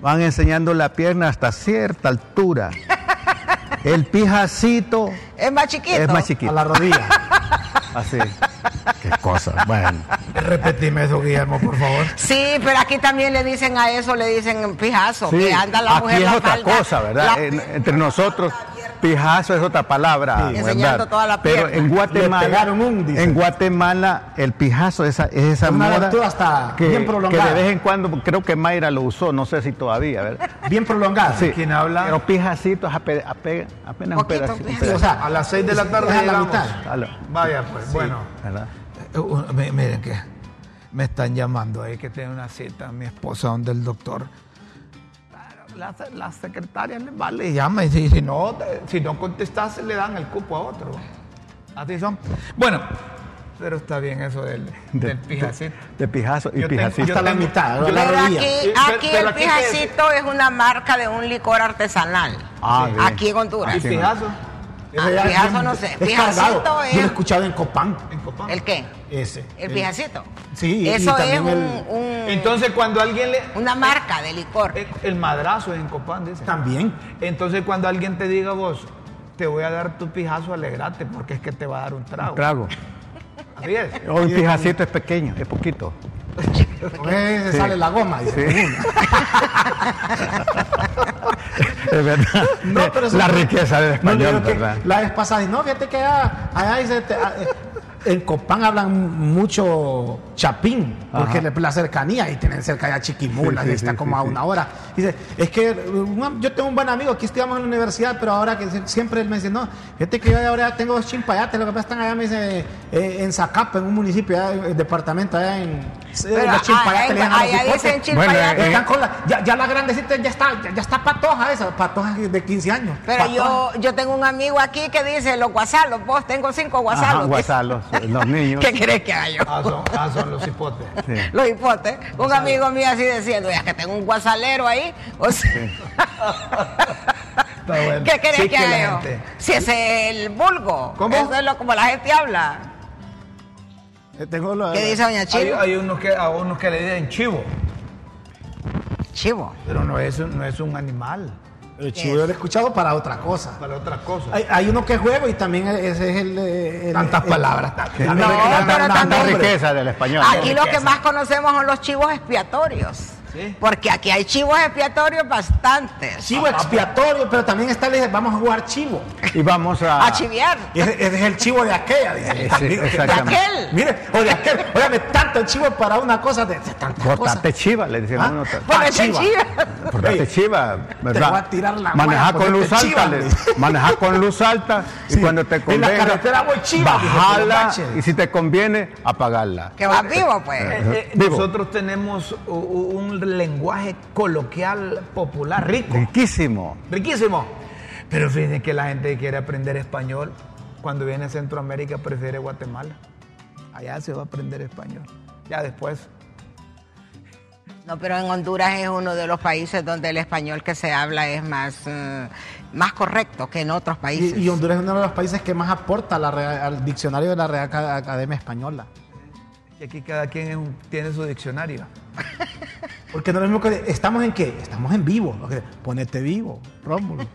van enseñando la pierna hasta cierta altura. El pijacito Es más chiquito. es más chiquito. A la rodilla. Así. Qué cosa. Bueno. Repetime eso, Guillermo, por favor. Sí, pero aquí también le dicen a eso, le dicen pijazo, Sí, que anda la aquí mujer es la otra falda, cosa, ¿verdad? la- entre nosotros, pijazo es otra palabra. Enseñando toda la Pero en Guatemala, un, en Guatemala, el pijazo es esa, es esa Una moda hasta que, bien que prolongada. de vez en cuando, creo que Mayra lo usó, no sé si todavía, ¿verdad? Bien prolongada. Sí. ¿Quién habla? Pero pijacito es ape- ape- apenas un pedacito. o sea, A las 6 de la tarde es a la mitad. Vaya, pues, bueno. ¿verdad? Eh, uh, mi- Miren que me están llamando ahí que tiene una cita mi esposa donde el doctor. La, la secretaria le va, le llama y si, si no, si no contestas le dan el cupo a otro. Así son. Bueno, pero está bien eso del, De- del pijacito. De pijazo y Yo tengo- pijacito. yo Hasta la tengo- mitad, yo- la Pero rodilla. aquí, Eh, pero- aquí pero el aquí es? pijacito es una marca de un licor artesanal. Ah, aquí en Honduras. ¿Y pijazo? Ah, pijazo no sé. es Pijacito es- Yo lo he escuchado en Copán. En Copán. ¿El qué? Ese. El pijacito. Sí, y Eso es el- un- Entonces cuando alguien le... una marca de licor. eh, El madrazo es en Copán, dice. También. Entonces cuando alguien te diga vos, te voy a dar tu pijazo, alegrate, porque es que te va a dar un trago. Trago. Así es. O un pijacito es pequeño, es poquito. Con ese sale la goma. dice. Sí. es verdad. No, pero eso- la riqueza del No, español, que ¿verdad? La vez pasada, no, fíjate que allá, allá dice, te- a- eh, en Copán hablan mucho chapín, porque Ajá. la cercanía, y tienen cerca ya Chiquimula, Sí, y está sí, como sí, a sí. una hora. Dice, es que yo tengo un buen amigo, aquí estudiamos en la universidad, pero ahora que sie- siempre él me dice, no, fíjate que yo ahora tengo dos chimpayates, lo que pasa están allá, me dice, eh, en Zacapa, en un municipio, allá, en el departamento, allá en... Pero, los ah, chimpayates los Bueno, eh, Están con la, ya, ya la grandecita ya está, ya, ya está patoja esa, patoja de 15 años. Pero Patoja. yo, yo tengo un amigo aquí que dice los guasalos, vos tengo cinco Ajá, guasalos. los niños. ¿Qué querés que haga yo? Ah, son, ah, son los hipotes. Sí. Los hipotes. Un amigo mío así diciendo, ya que tengo un guasalero ahí. O sea, Está bueno. ¿Qué querés Sí que la haga yo? gente- Si es el vulgo. ¿Cómo? Eso es lo, como la gente habla. Eh, tengo lo- ¿Qué dice Doña Hay, Chivo? hay unos que, a unos que le dicen chivo, Chivo. pero no es, no es un animal, El chivo yo lo he escuchado para otra cosa. para otra cosa. Hay, hay uno que es juego y también ese es el. eh, el- Tantas el- palabras. el- No, Tanta también- riqueza del español. Aquí lo que más conocemos son los chivos expiatorios. Sí. Porque aquí hay chivos expiatorios bastantes. Chivo expiatorio, pero también está, le vamos a jugar chivo. Y vamos a. A chiviar. Ese, es el chivo de aquella. dice. Sí, sí, Mire, exactamente. De aquel. Mire, o de aquel. Óigame, tanto chivo para una cosa de, de tantas. Cortate chiva, le decían ¿Ah? uno. Ah, chiva. chiva. Cortate chiva, ¿verdad? voy a tirar la Manejar guaya con luz te alta, manejar con luz alta y Sí, cuando te en la convenga, carretera voy chiva, bajarla y si te conviene, apagarla. Que vas vivo, pues. Eh, eh, Vivo. nosotros tenemos u- u- un lenguaje coloquial popular rico, Riquísimo. riquísimo. Pero fíjense que la gente que quiere aprender español, cuando viene a Centroamérica prefiere Guatemala. Allá se va a aprender español. Ya después. No, pero en Honduras es uno de los países donde el español que se habla es más, eh, más correcto que en otros países. Y, y Honduras es uno de los países que más aporta a la Real- al diccionario de la Real Acad- Academia Española. Y aquí cada quien un- tiene su diccionario. Porque no es lo mismo que ¿estamos en qué? Estamos en vivo. Ponete vivo, Rómulo.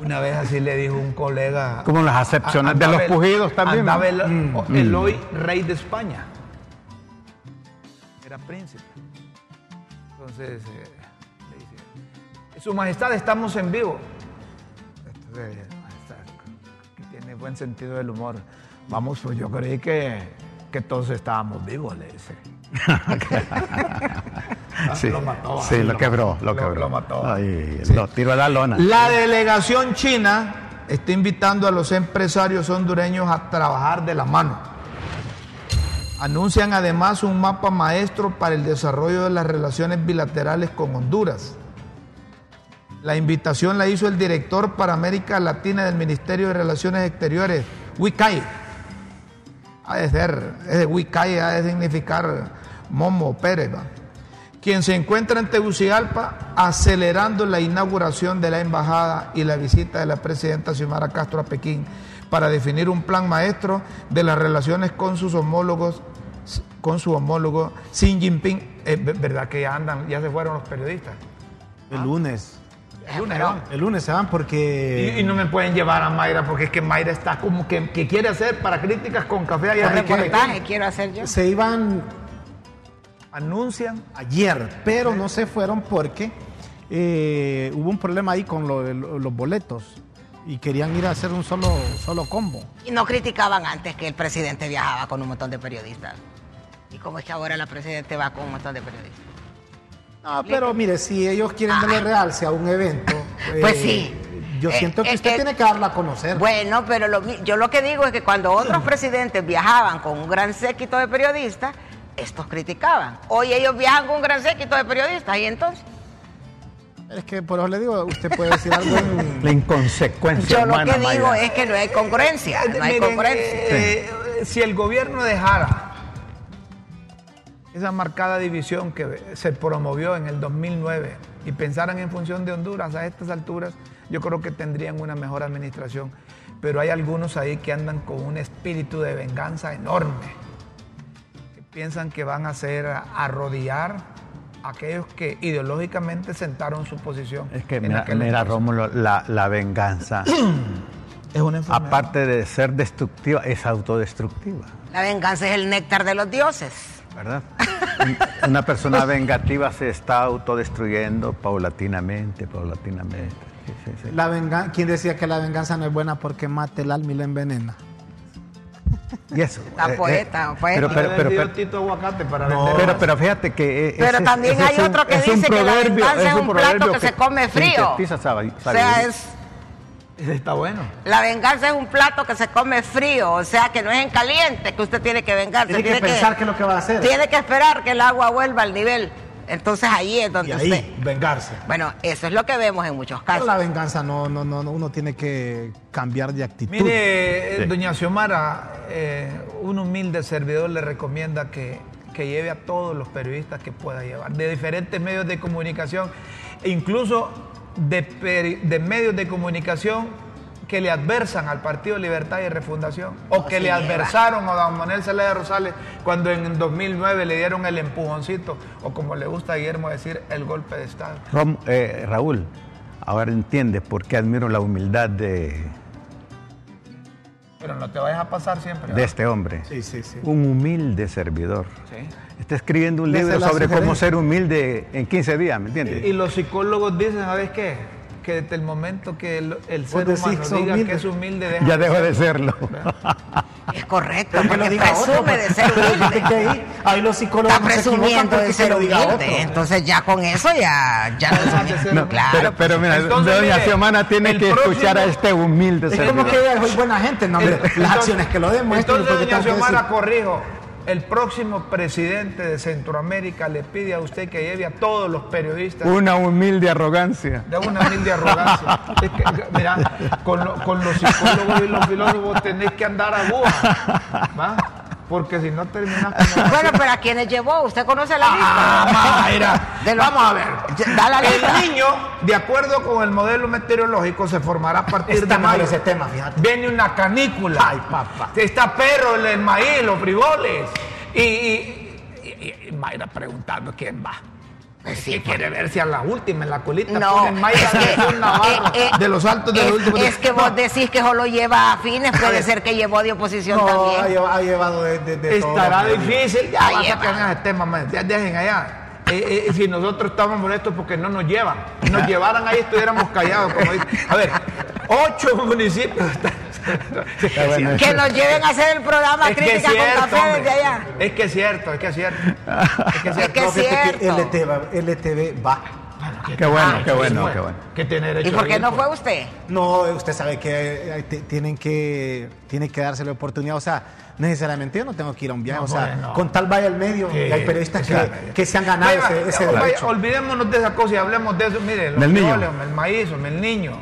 Una vez así le dijo un colega. Como las acepciones de los el- pujidos también. andaba el, Mm. o- el hoy rey de España. Era príncipe. Entonces, eh, le dice, Su Majestad, estamos en vivo. Entonces, que tiene buen sentido del humor. Vamos, pues yo creí que, que todos estábamos vivos, le dice. Sí, Lo mató, sí, lo lo quebró, lo lo- quebró. lo mató. Ay, Sí. Lo tiró a la lona. La delegación china está invitando a los empresarios hondureños a trabajar de la mano. Anuncian además un mapa maestro para el desarrollo de las relaciones bilaterales con Honduras. La invitación la hizo el director para América Latina del Ministerio de Relaciones Exteriores, Wicay. Ha de ser, ese ha de significar Momo Pérez, quien se encuentra en Tegucigalpa acelerando la inauguración de la embajada y la visita de la presidenta Xiomara Castro a Pekín para definir un plan maestro de las relaciones con sus homólogos, con su homólogo Xi Jinping. Es verdad que ya andan, ya se fueron los periodistas. El lunes. El lunes se van. El lunes se van porque. Y, y no me pueden llevar a Mayra porque es que Mayra está como que, que quiere hacer para críticas con café allá reportaje quiero hacer yo. se iban Anuncian. ayer, pero no se fueron porque eh, hubo un problema ahí con lo lo- los boletos y querían ir a hacer un solo, solo combo. Y no criticaban antes que el presidente viajaba con un montón de periodistas. ¿Y cómo es que ahora la presidente va con un montón de periodistas? Ah, pero mire, si ellos quieren Ah. darle realce a un evento, Pues eh, sí. Yo Eh, siento que eh, usted eh, tiene que darla a conocer. Bueno, pero lo yo lo que digo es que cuando otros presidentes viajaban con un gran séquito de periodistas, estos criticaban. Hoy ellos viajan con un gran séquito de periodistas y entonces Es que por eso le digo, usted puede decir algo en- La inconsecuencia yo lo que digo es que no hay congruencia, no hay Miren, congruencia. eh, eh, si el gobierno dejara esa marcada división que se promovió en el 2009 y pensaran en función de Honduras a estas alturas, yo creo que tendrían una mejor administración. Pero hay algunos ahí que andan con un espíritu de venganza enorme, que piensan que van a hacer arrodillar a aquellos que ideológicamente sentaron su posición. Es que mira, mira. Rómulo, la, la venganza, es una enfermedad. aparte de ser destructiva, es autodestructiva, La venganza es el néctar de los dioses. ¿Verdad? Un- Una persona vengativa se está autodestruyendo paulatinamente, paulatinamente. Sí, sí, sí. la venganza. ¿Quién decía que la venganza no es buena porque mata el alma y la envenena? Y eso. La poeta, poético. pero, pero, pero, pero, Tito Aguacate para No. pero, pero fíjate que. eh, Pero también hay otro que dice que la venganza es un plato proverbio que se come frío. O sea, es está bueno. La venganza es un plato que se come frío, o sea que no es en caliente que usted tiene que vengarse. Tiene que pensar qué es lo que va a hacer. Tiene que esperar que el agua vuelva al nivel. Entonces ahí es donde Y usted. ahí, vengarse. Bueno, eso es lo que vemos en muchos Pero casos. la venganza no, no, no, no, uno tiene que cambiar de actitud. Mire, eh, Sí. doña Xiomara, eh, un humilde servidor le recomienda que, que lleve a todos los periodistas que pueda llevar, de diferentes medios de comunicación, e incluso de, medios de comunicación que le adversan al Partido Libertad y Refundación, o que le lleva. adversaron a don Manuel Zelaya Rosales cuando en 2009 le dieron el empujoncito, o como le gusta a Guillermo decir, el golpe de Estado. Rom- eh, Raúl, ahora entiendes por qué admiro la humildad de, Pero no te vayas a pasar siempre. de este hombre. Sí, sí, sí. Un humilde servidor. Sí. Está escribiendo un libro sobre cómo sugerencia. ser humilde en 15 días, ¿me entiendes? Y los psicólogos dicen, ¿sabes qué? Que desde el momento que el, el ser humano diga humilde. que es humilde, deja ya de dejó de serlo. Es correcto, lo porque diga otro, presume pues. de ser humilde. Ahí, ahí los psicólogos Está se presumiendo de se ser lo otro. humilde. Entonces ya con eso ya, ya no No, claro. pero, pero mira, Entonces, doña mire, Xiomara tiene el que escuchar a próximo- este humilde Es servidor. como que ella es buena gente, no, hombre, las Entonces- acciones que lo demuestran. Entonces, porque doña Xiomara, corrijo. El próximo presidente de Centroamérica le pide a usted que lleve a todos los periodistas Una humilde arrogancia. de una humilde arrogancia. Es que, mira, con, lo- con los psicólogos y los filósofos tenés que andar a aguja, ¿va? Porque si no terminas como... Bueno, pero ¿a quiénes llevó? ¿Usted conoce la Ah, lista? Mayra. De los- Vamos a ver. Da la El niño, de acuerdo con el modelo meteorológico, se formará a partir Está de mayo. ese tema, fíjate. Viene una canícula. Ay, papá. Está perro, el, el maíz, los frijoles. Y, y- y- y Mayra preguntando quién va. Sí, quiere ver si a la última, en la colita, No, es que, Navarro, eh, eh, de los altos de es, los últimos. es que vos decís que solo lleva a fines, puede ser que llevó de oposición No, ha también. llevado, ha llevado de, de, de todo. Estará difícil, ya Ahí vas a ese tema, man, ya dejen allá. Eh, eh, si nosotros estamos molestos porque no nos llevan, si nos llevaran ahí estuviéramos callados, como dice. A ver, ocho municipios. Está bueno. Que nos lleven a hacer el programa Es Crítica cierto, con Café hombre. desde allá. Es que es cierto, es que es cierto. Es que es Es cierto. que es. LTV, va- LTV va. Qué bueno, Ah, qué bueno, bueno. qué bueno. Tiene derecho ¿Y por qué no pues. fue usted? No, usted sabe que eh, tienen que tienen que darse la oportunidad. O sea, necesariamente yo no tengo que ir a un viaje. No, o sea, bueno. con tal vaya al medio, Sí, y hay periodistas que, que se han ganado vaya, ese, ese vaya, derecho. olvidémonos de esa cosa y hablemos de eso. Mire, los Del niño. el maíz, el niño.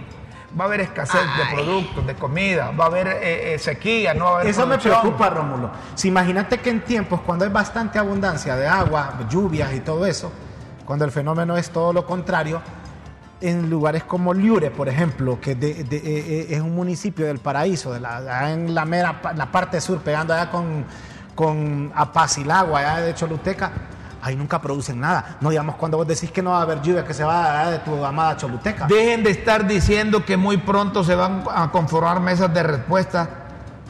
Va a haber escasez de productos, de comida, va a haber eh, eh, sequía, no va a haber Eso me preocupa, Rómulo. Si imagínate que en tiempos cuando hay bastante abundancia de agua, lluvias y todo eso, cuando el fenómeno es todo lo contrario, en lugares como Liure, por ejemplo, que de- de- eh, eh, es un municipio del paraíso, de la, en la mera la parte sur, pegando allá con, con Apacilagua, allá de Choluteca, ahí nunca producen nada. No digamos cuando vos decís que no va a haber lluvia, que se va allá de tu amada Choluteca. Dejen de estar diciendo que muy pronto se van a conformar mesas de respuesta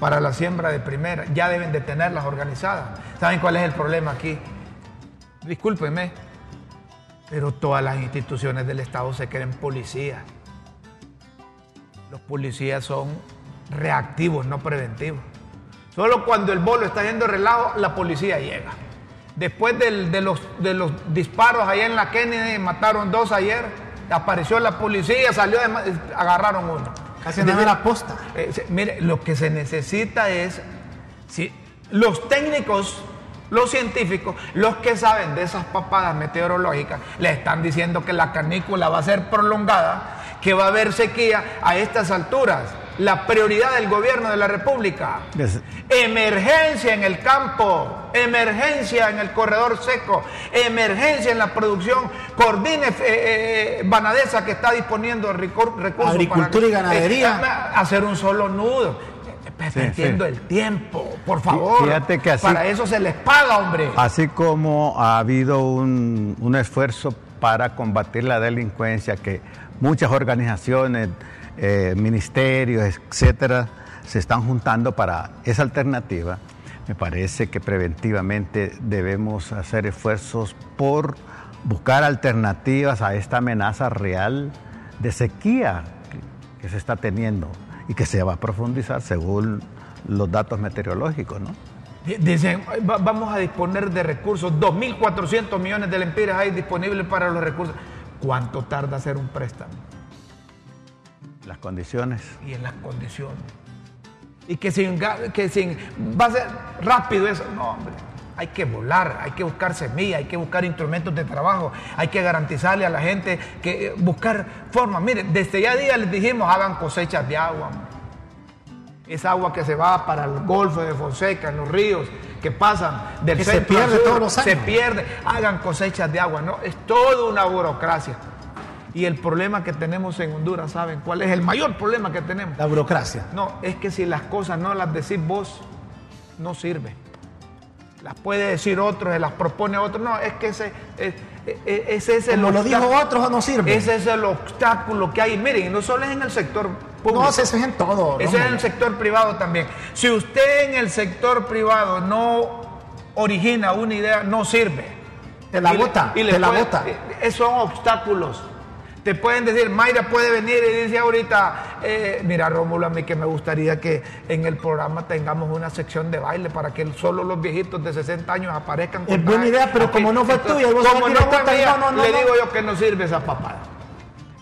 para la siembra de primera. Ya deben de tenerlas organizadas. ¿Saben cuál es el problema aquí? Discúlpenme, pero todas las instituciones del Estado se creen policías. Los policías son reactivos, no preventivos. Solo cuando el bolo está yendo relajo, la policía llega. Después del- de, los, de los disparos allá en la Kennedy, mataron dos ayer, apareció la policía, salió, agarraron uno. Casi no era posta. Eh, mire, lo que se necesita es, si, los técnicos, los científicos, los que saben de esas papadas meteorológicas, le están diciendo que la canícula va a ser prolongada, que va a haber sequía a estas alturas. La prioridad del gobierno de la República. Emergencia en el campo, emergencia en el corredor seco, emergencia en la producción. Coordine eh, eh, Banadesa que está disponiendo recur- recursos. Agricultura y ganadería. eh, hacer un solo nudo. Sí, Perdiendo sí. el tiempo, por favor. Fíjate que así- Para eso se les paga, hombre. Así como ha habido un, un esfuerzo para combatir la delincuencia, que muchas organizaciones, eh, ministerios, etcétera, se están juntando para esa alternativa, me parece que preventivamente debemos hacer esfuerzos por buscar alternativas a esta amenaza real de sequía que, se está teniendo y que se va a profundizar según los datos meteorológicos, ¿no? Dicen, "Va- vamos a disponer de recursos, 2.400 millones de lempiras hay disponibles para los recursos. ¿Cuánto tarda hacer un préstamo? Las condiciones. Y en las condiciones. Y que sin, que sin va a ser rápido eso. No, hombre. Hay que volar, hay que buscar semillas, hay que buscar instrumentos de trabajo, hay que garantizarle a la gente que eh, buscar formas. Miren, desde ya día les dijimos hagan cosechas de agua. Esa agua que se va para el Golfo de Fonseca, en los ríos, que pasan del Que se centro al pierde sur, todos los Se pierde, hagan cosechas de agua, ¿no? Es toda una burocracia. Y el problema que tenemos en Honduras, ¿saben cuál es el mayor problema que tenemos? La burocracia. No, es que si las cosas no las decís vos, no sirve. Las puede decir otro, se las propone otro. No, es que ese, es- es- ese es el Como lo dijo otros, no sirve. Ese es el obstáculo que hay. Miren, y no solo es en el sector público. No, eso es en todo. Ese es en el sector privado también. Si usted en el sector privado no origina una idea, no sirve. Te la Y le- bota, y le te la puede- bota. eh, eh, son obstáculos. Te pueden decir, Mayra puede venir y dice ahorita, eh, mira Rómulo, a mí que me gustaría que en el programa tengamos una sección de baile para que solo los viejitos de 60 años aparezcan. con Es buena traje". idea, pero como no fue tuya vos como no fue mía, no, no, le digo yo que no sirve esa papada.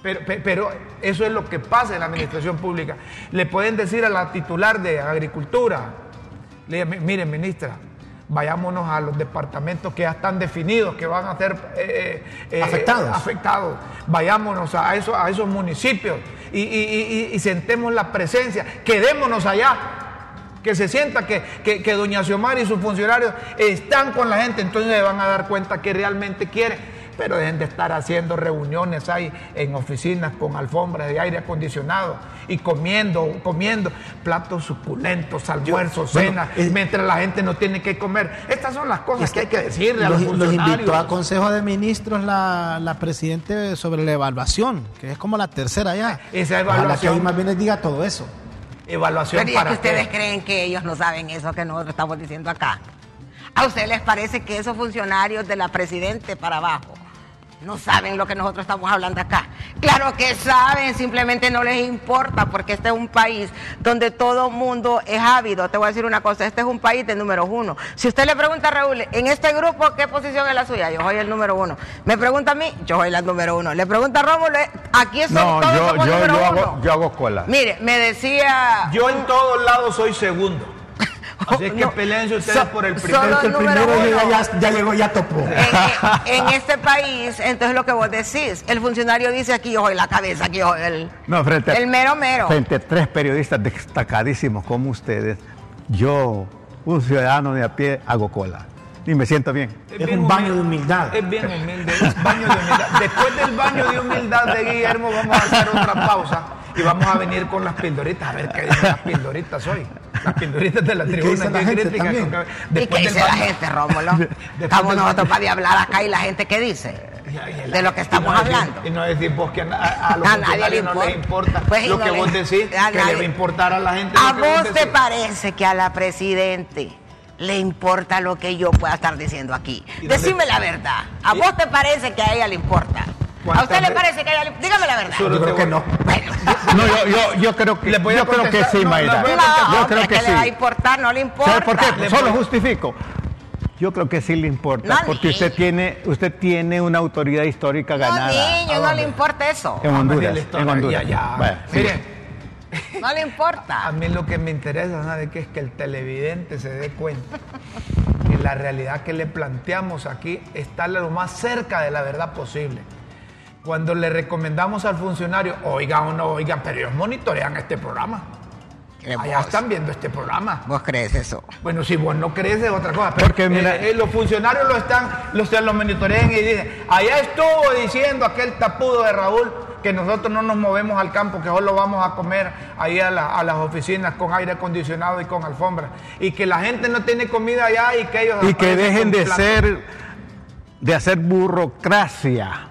Pero, pe- pero eso es lo que pasa en la administración pública. Le pueden decir a la titular de Agricultura, le miren ministra, vayámonos a los departamentos que ya están definidos, que van a ser eh, eh, Afectados. afectados. Vayámonos a, eso, a esos municipios y, y- y- y sentemos la presencia, quedémonos allá. Que se sienta que, que, que doña Xiomara y sus funcionarios están con la gente, entonces se van a dar cuenta que realmente quieren. Pero dejen de estar haciendo reuniones ahí en oficinas con alfombras de aire acondicionado y comiendo, comiendo platos suculentos, almuerzos, bueno, cenas, es- mientras la gente no tiene que comer. Estas son las cosas que hay que decirle a los, los, los funcionarios. invitó a Consejo de Ministros la, la Presidente sobre la evaluación, que es como la tercera ya. Esa Ojalá que evaluación. hoy más bien les diga todo eso. Evaluación Pero ¿y es para que ustedes qué? creen que ellos no saben eso que nosotros estamos diciendo acá. ¿A ustedes les parece que esos funcionarios de la presidente para abajo no saben lo que nosotros estamos hablando acá? Claro que saben, simplemente no les importa porque este es un país donde todo mundo es ávido. Te voy a decir una cosa, este es un país de número uno. Si usted le pregunta a Raúl, en este grupo, ¿qué posición es la suya? Yo soy el número uno. Me pregunta a mí, yo soy la número uno. Le pregunta a Rómulo, eh, aquí son No, todos yo, somos yo, número yo, uno. hago, yo hago cola. Mire, me decía... Yo en todos lados soy segundo. Así es que No, peleense ustedes so- por el primero. solo El número primero llega, ya, ya llegó, ya topó. en, en este país, entonces lo que vos decís, el funcionario dice aquí yo soy la cabeza, aquí yo soy el, No, frente a, el mero mero. Frente a tres periodistas destacadísimos como ustedes, yo, un ciudadano de a pie, hago cola. y me siento bien. Es un baño de humildad. Es bien humilde, es baño de humildad. Después del baño de humildad de Guillermo vamos a hacer otra pausa y vamos a venir con las pildoritas, a ver qué dicen las pildoritas hoy. Las pildoritas de la ¿Y qué tribuna. dice la gente ¿Y qué dice la gente, Rómulo? Estamos nosotros para hablar acá y la gente qué dice. De lo que estamos y no decir- hablando. y no decir vos que a, a- a los A nadie le no les importa. Pues, lo no que le- vos decís, a que nadie- le va a importar a la gente. ¿A vos te parece que a la presidente le importa lo que yo pueda estar diciendo aquí? ¿Y dónde- Decime la verdad. ¿A ¿Y- vos te parece que a ella le importa? ¿A ¿Cuántas usted le parece que a le Dígame la verdad. Yo creo que no. Bueno, No, yo, yo, yo creo que, Le voy a yo creo que sí, No, Mayra. a no, yo creo que ¿qué le va a sí. importar? No le importa. ¿Sabe por qué? Le Solo justifico. Yo creo que sí le importa, No, porque usted niño. tiene, usted tiene una autoridad histórica No, ganada niño, ¿A no le importa eso. en a decir Honduras. historia. En Honduras. Ya, sí. No le a importa. mí lo que me interesa, ¿sabe qué? Es que el televidente se dé cuenta que la realidad que le planteamos aquí está lo más cerca de la verdad posible. Cuando le recomendamos al funcionario, oigan o no oigan, pero ellos monitorean este programa. ¿Qué Allá vos? están viendo este programa. ¿Vos crees eso? Bueno, si vos no crees es otra cosa. Pero Porque mira- eh, eh, los funcionarios lo están, los, lo monitorean y dicen, allá estuvo diciendo aquel tapudo de Raúl que nosotros no nos movemos al campo, que solo vamos a comer ahí a, la- a las oficinas con aire acondicionado y con alfombra. Y que la gente no tiene comida allá y que ellos... Y que dejen de ser, de hacer burocracia.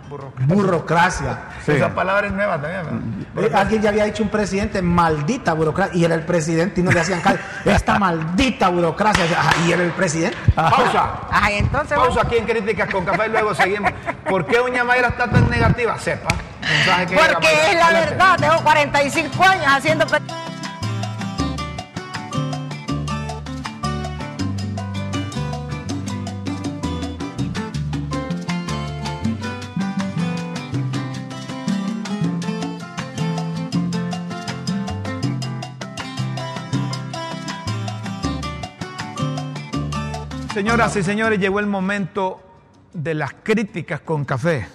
Burocracia. Sí. Esa palabra es nueva también. Eh, Alguien ya había dicho un presidente, maldita burocracia, y era el presidente y no le hacían caso. Esta maldita burocracia, y era el presidente. Pausa. Ajá, y entonces. Pausa aquí en Críticas con Café y luego seguimos. ¿Por qué Doña Mayra está tan negativa? Sepa. Que Porque es la verdad, tengo 45 años haciendo... Señoras y señores, llegó el momento de las críticas con café.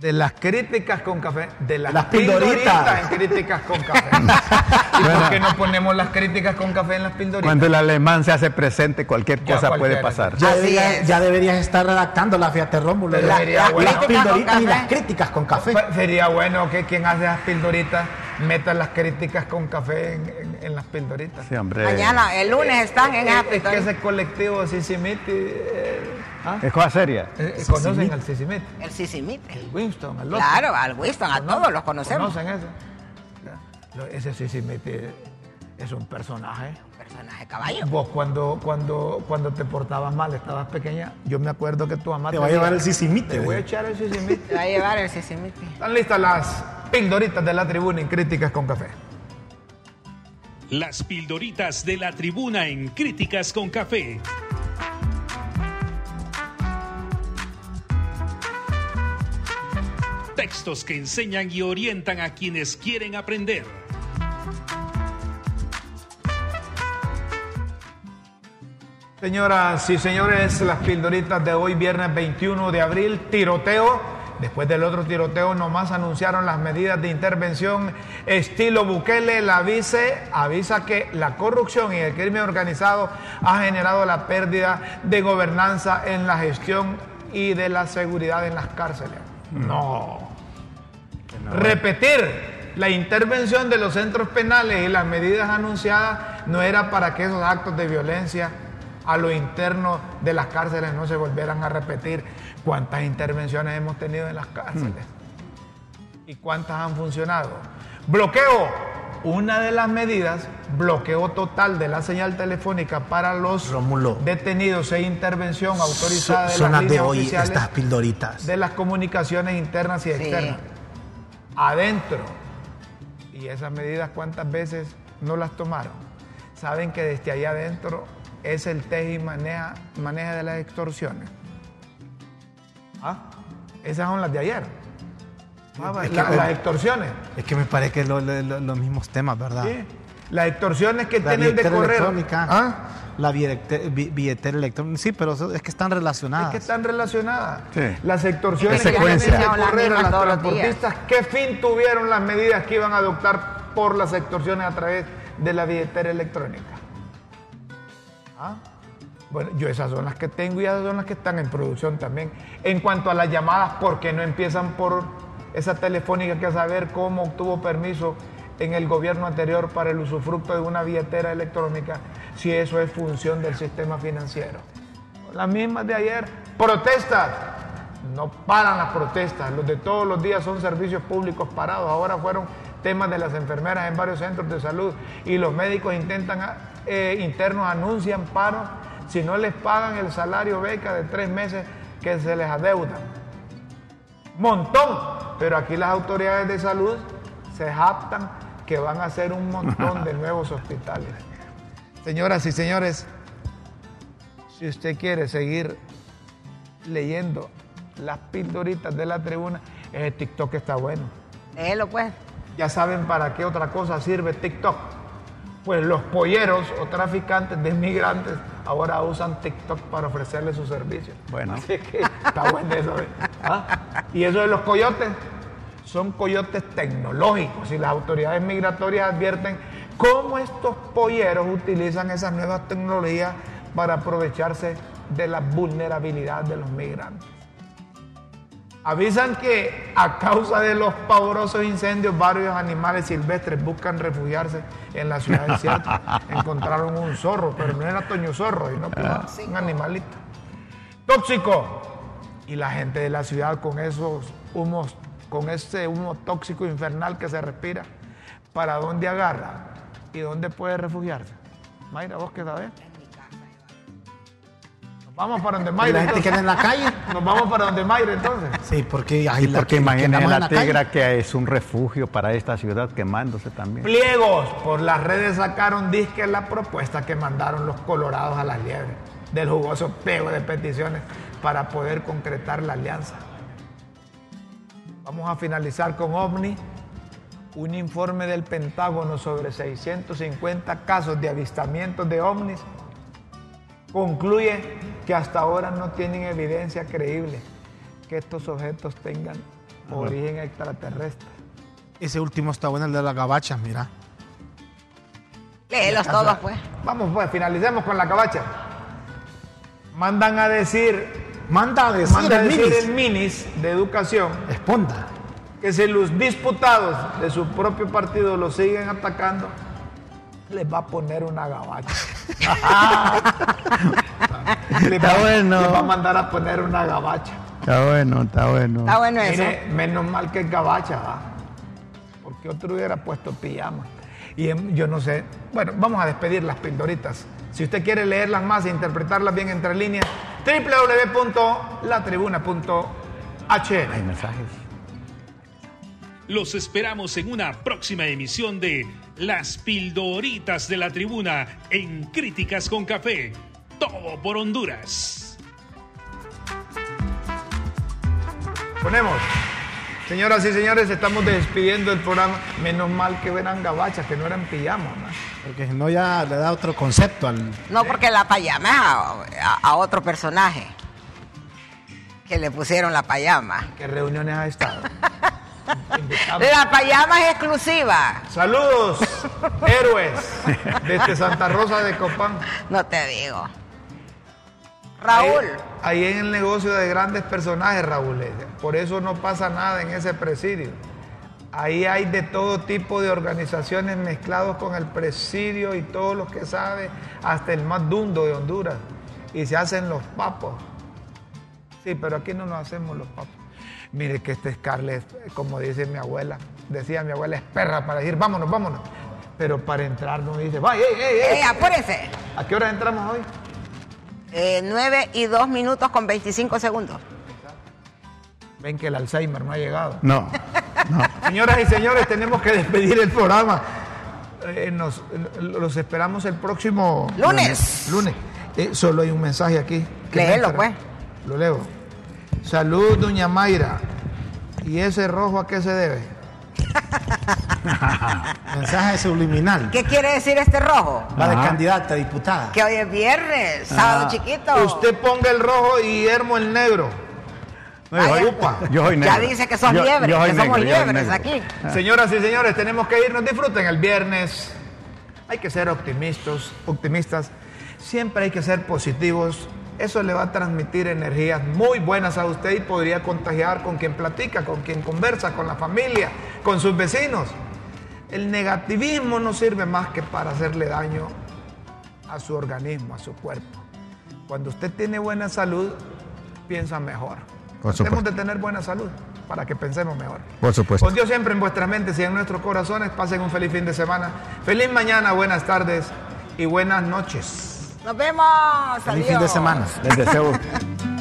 De las críticas con café. De las, Las pildoritas. pildoritas en críticas con café. ¿Y por qué no ponemos las críticas con café en las pildoritas? Cuando el alemán se hace presente, cualquier Ya, cosa puede pasar. Ya Así deberías, es. ya deberías estar redactando la fíjate Rómulo. La- las bueno. pildoritas y las críticas con café. Sería bueno que quien hace las pildoritas meta las críticas con café en, en- en las pildoritas. Sí, hombre. Mañana, el lunes están en Es, esa es que ese colectivo Sisimiti. eh, ¿ah? Es cosa seria. Eh, eh, ¿Conocen al Sisimiti? El sisimite. El Winston, al otro. Claro, al Winston, a ¿Cono- todos los conocemos. ¿Conocen ese? Lo- Ese Sisimiti es un personaje. Personaje caballo. Vos cuando, cuando, cuando te portabas mal, estabas pequeña, yo me acuerdo que tu mamá Te va a llevar el sisimite. Te voy a echar el Sisimiti. Te va a llevar el sisimite. Están listas las pildoritas de la tribuna en Críticas con Café. Las pildoritas de la tribuna en Críticas con Café. Textos que enseñan y orientan a quienes quieren aprender. Señoras y señores, las pildoritas de hoy, viernes 21 de abril, tiroteo. Después del otro tiroteo, nomás anunciaron las medidas de intervención estilo Bukele. La vice avisa que la corrupción y el crimen organizado ha generado la pérdida de gobernanza en la gestión y de la seguridad en las cárceles. No. Repetir, la intervención de los centros penales y las medidas anunciadas no era para que esos actos de violencia a lo interno de las cárceles no se volvieran a repetir. ¿Cuántas intervenciones hemos tenido en las cárceles? ¿Y cuántas han funcionado? Bloqueo. Una de las medidas, bloqueo total de la señal telefónica para los detenidos e intervención autorizada de Son las las de líneas hoy, oficiales estas pildoritas. de las comunicaciones internas y Sí. externas. Adentro. Y esas medidas, ¿cuántas veces no las tomaron? Saben que desde allá adentro es el teje y maneja, maneja de las extorsiones. ¿Ah? Esas son las de ayer. Ah, Es que- la- las extorsiones. Es que me parece que lo- lo- lo- los mismos temas, ¿verdad? ¿sí? Las extorsiones que La tienen de correr. ¿Ah? La billetera, bi- billetera electrónica. Sí, pero eso- es que están Es relacionadas. que están relacionadas. Sí. Las extorsiones Es que tienen de correr a las transportistas. ¿Qué fin tuvieron las medidas que iban a adoptar por las extorsiones a través de la billetera electrónica? ¿Ah? Bueno, yo esas son las que tengo y esas son las que están en producción también. En cuanto a las llamadas, ¿por qué no empiezan por esa telefónica que saber cómo obtuvo permiso en el gobierno anterior para el usufructo de una billetera electrónica si eso es función del sistema financiero? Las mismas de ayer, protestas. No paran las protestas, los de todos los días son servicios públicos parados, ahora fueron temas de las enfermeras en varios centros de salud y los médicos intentan, eh, internos anuncian paro si no les pagan el salario beca de tres meses que se les adeudan. Montón, pero aquí las autoridades de salud se jactan que van a hacer un montón de nuevos hospitales. Señoras y señores, si usted quiere seguir leyendo las pildoritas de la tribuna, ese TikTok está bueno. Léelo pues. Ya saben para qué otra cosa sirve TikTok. Pues los polleros o traficantes de inmigrantes ahora usan TikTok para ofrecerle sus servicios. Bueno. Así que está bueno eso. ¿eh? ¿Ah? Y eso de los coyotes, son coyotes tecnológicos y las autoridades migratorias advierten cómo estos polleros utilizan esas nuevas tecnologías para aprovecharse de la vulnerabilidad de los migrantes. Avisan que a causa de los pavorosos incendios varios animales silvestres buscan refugiarse en la ciudad desierta. Encontraron un zorro, pero no era Toño Zorro, sino que un animalito. Tóxico. Y la gente de la ciudad con esos humos, con ese humo tóxico infernal que se respira, ¿para dónde agarra? ¿Y dónde puede refugiarse? Mayra, vos qué sabés. Vamos para donde Y Mayra. la gente queda en la calle. Nos vamos para donde Mayra entonces. Sí, porque ahí Y la porque que- imagínense la calle. tigra que es un refugio para esta ciudad quemándose también. Pliegos. Por las redes sacaron disque la propuesta que mandaron los colorados a las liebres del jugoso pliego de peticiones para poder concretar la alianza. Vamos a finalizar con OVNI. Un informe del Pentágono sobre 650 casos de avistamientos de ovnis concluye que hasta ahora no tienen evidencia creíble que estos objetos tengan origen extraterrestre. Ese último está bueno, el de las gabachas, mira. Léelos todos pues. Vamos pues, finalicemos con la cabacha. Mandan a decir, Manda a decir manda a el decir minis. el minis de educación Esponda. que si los diputados de su propio partido lo siguen atacando, les va a poner una gabacha. les, Está va, bueno. les va a mandar a poner una gabacha. Está bueno, está bueno. Está bueno eso. Mire, menos mal que es gabacha, ¿va? Porque otro hubiera puesto pijama. Y em, yo no sé. Bueno, vamos a despedir las pildoritas. Si usted quiere leerlas más e interpretarlas bien entre líneas, www.latribuna.h. Hay mensajes. Los esperamos en una próxima emisión de Las Pildoritas de la Tribuna en Críticas con Café. Todo por Honduras. Ponemos. Señoras y señores, estamos despidiendo el programa. Menos mal que eran gabachas, que no eran pijamas. ¿no? Porque si no ya le da otro concepto al... No, porque la payama es a, a- a otro personaje. Que le pusieron la payama. ¿Qué reuniones ha estado? La payama es exclusiva. Saludos, héroes, desde Santa Rosa de Copán. No te digo. Raúl. Ahí, ahí en el negocio de grandes personajes, Raúl. eh, Por eso no pasa nada en ese presidio. Ahí hay de todo tipo de organizaciones mezclados con el presidio y todos los que sabe, hasta el más dundo de Honduras. Y se hacen los papos. Sí, pero aquí no nos hacemos los papos. Mire que este Scarlett, como dice mi abuela, decía mi abuela, es perra para decir, vámonos, vámonos. Pero para entrar no dice, vaya, ey, ey, ey. Eh, apúrese. ¿A qué hora entramos hoy? Eh, 9 y 2 minutos con 25 segundos. Ven que el Alzheimer no ha llegado. No, no. Señoras y señores, tenemos que despedir el programa. Eh, nos- los esperamos el próximo Lunes. Lunes. Eh, solo hay un mensaje aquí. Léelo, pues. Lo leo. Salud, doña Mayra. ¿Y ese rojo a qué se debe? Mensaje subliminal. ¿Qué quiere decir este rojo? Va de candidata a diputada. Que hoy es viernes, sábado Ah. chiquito. Usted ponga el rojo y Guillermo el negro. No, yo, soy, Upa. yo soy Ya negro. dice que sos Yo- liebre, yo soy que somos negro, yo soy liebres negro. aquí. Señoras y señores, tenemos que irnos. Disfruten el viernes. hay que ser optimistas, optimistas, siempre hay que ser positivos. Eso le va a transmitir energías muy buenas a usted y podría contagiar con quien platica, con quien conversa, con la familia, con sus vecinos. El negativismo no sirve más que para hacerle daño a su organismo, a su cuerpo. Cuando usted tiene buena salud, piensa mejor. Tenemos de tener buena salud para que pensemos mejor. Por supuesto. Con Dios siempre en vuestras mentes y en nuestros corazones. Pasen un feliz fin de semana. Feliz mañana, buenas tardes y buenas noches. Nos vemos. Feliz fin de semana. Les deseo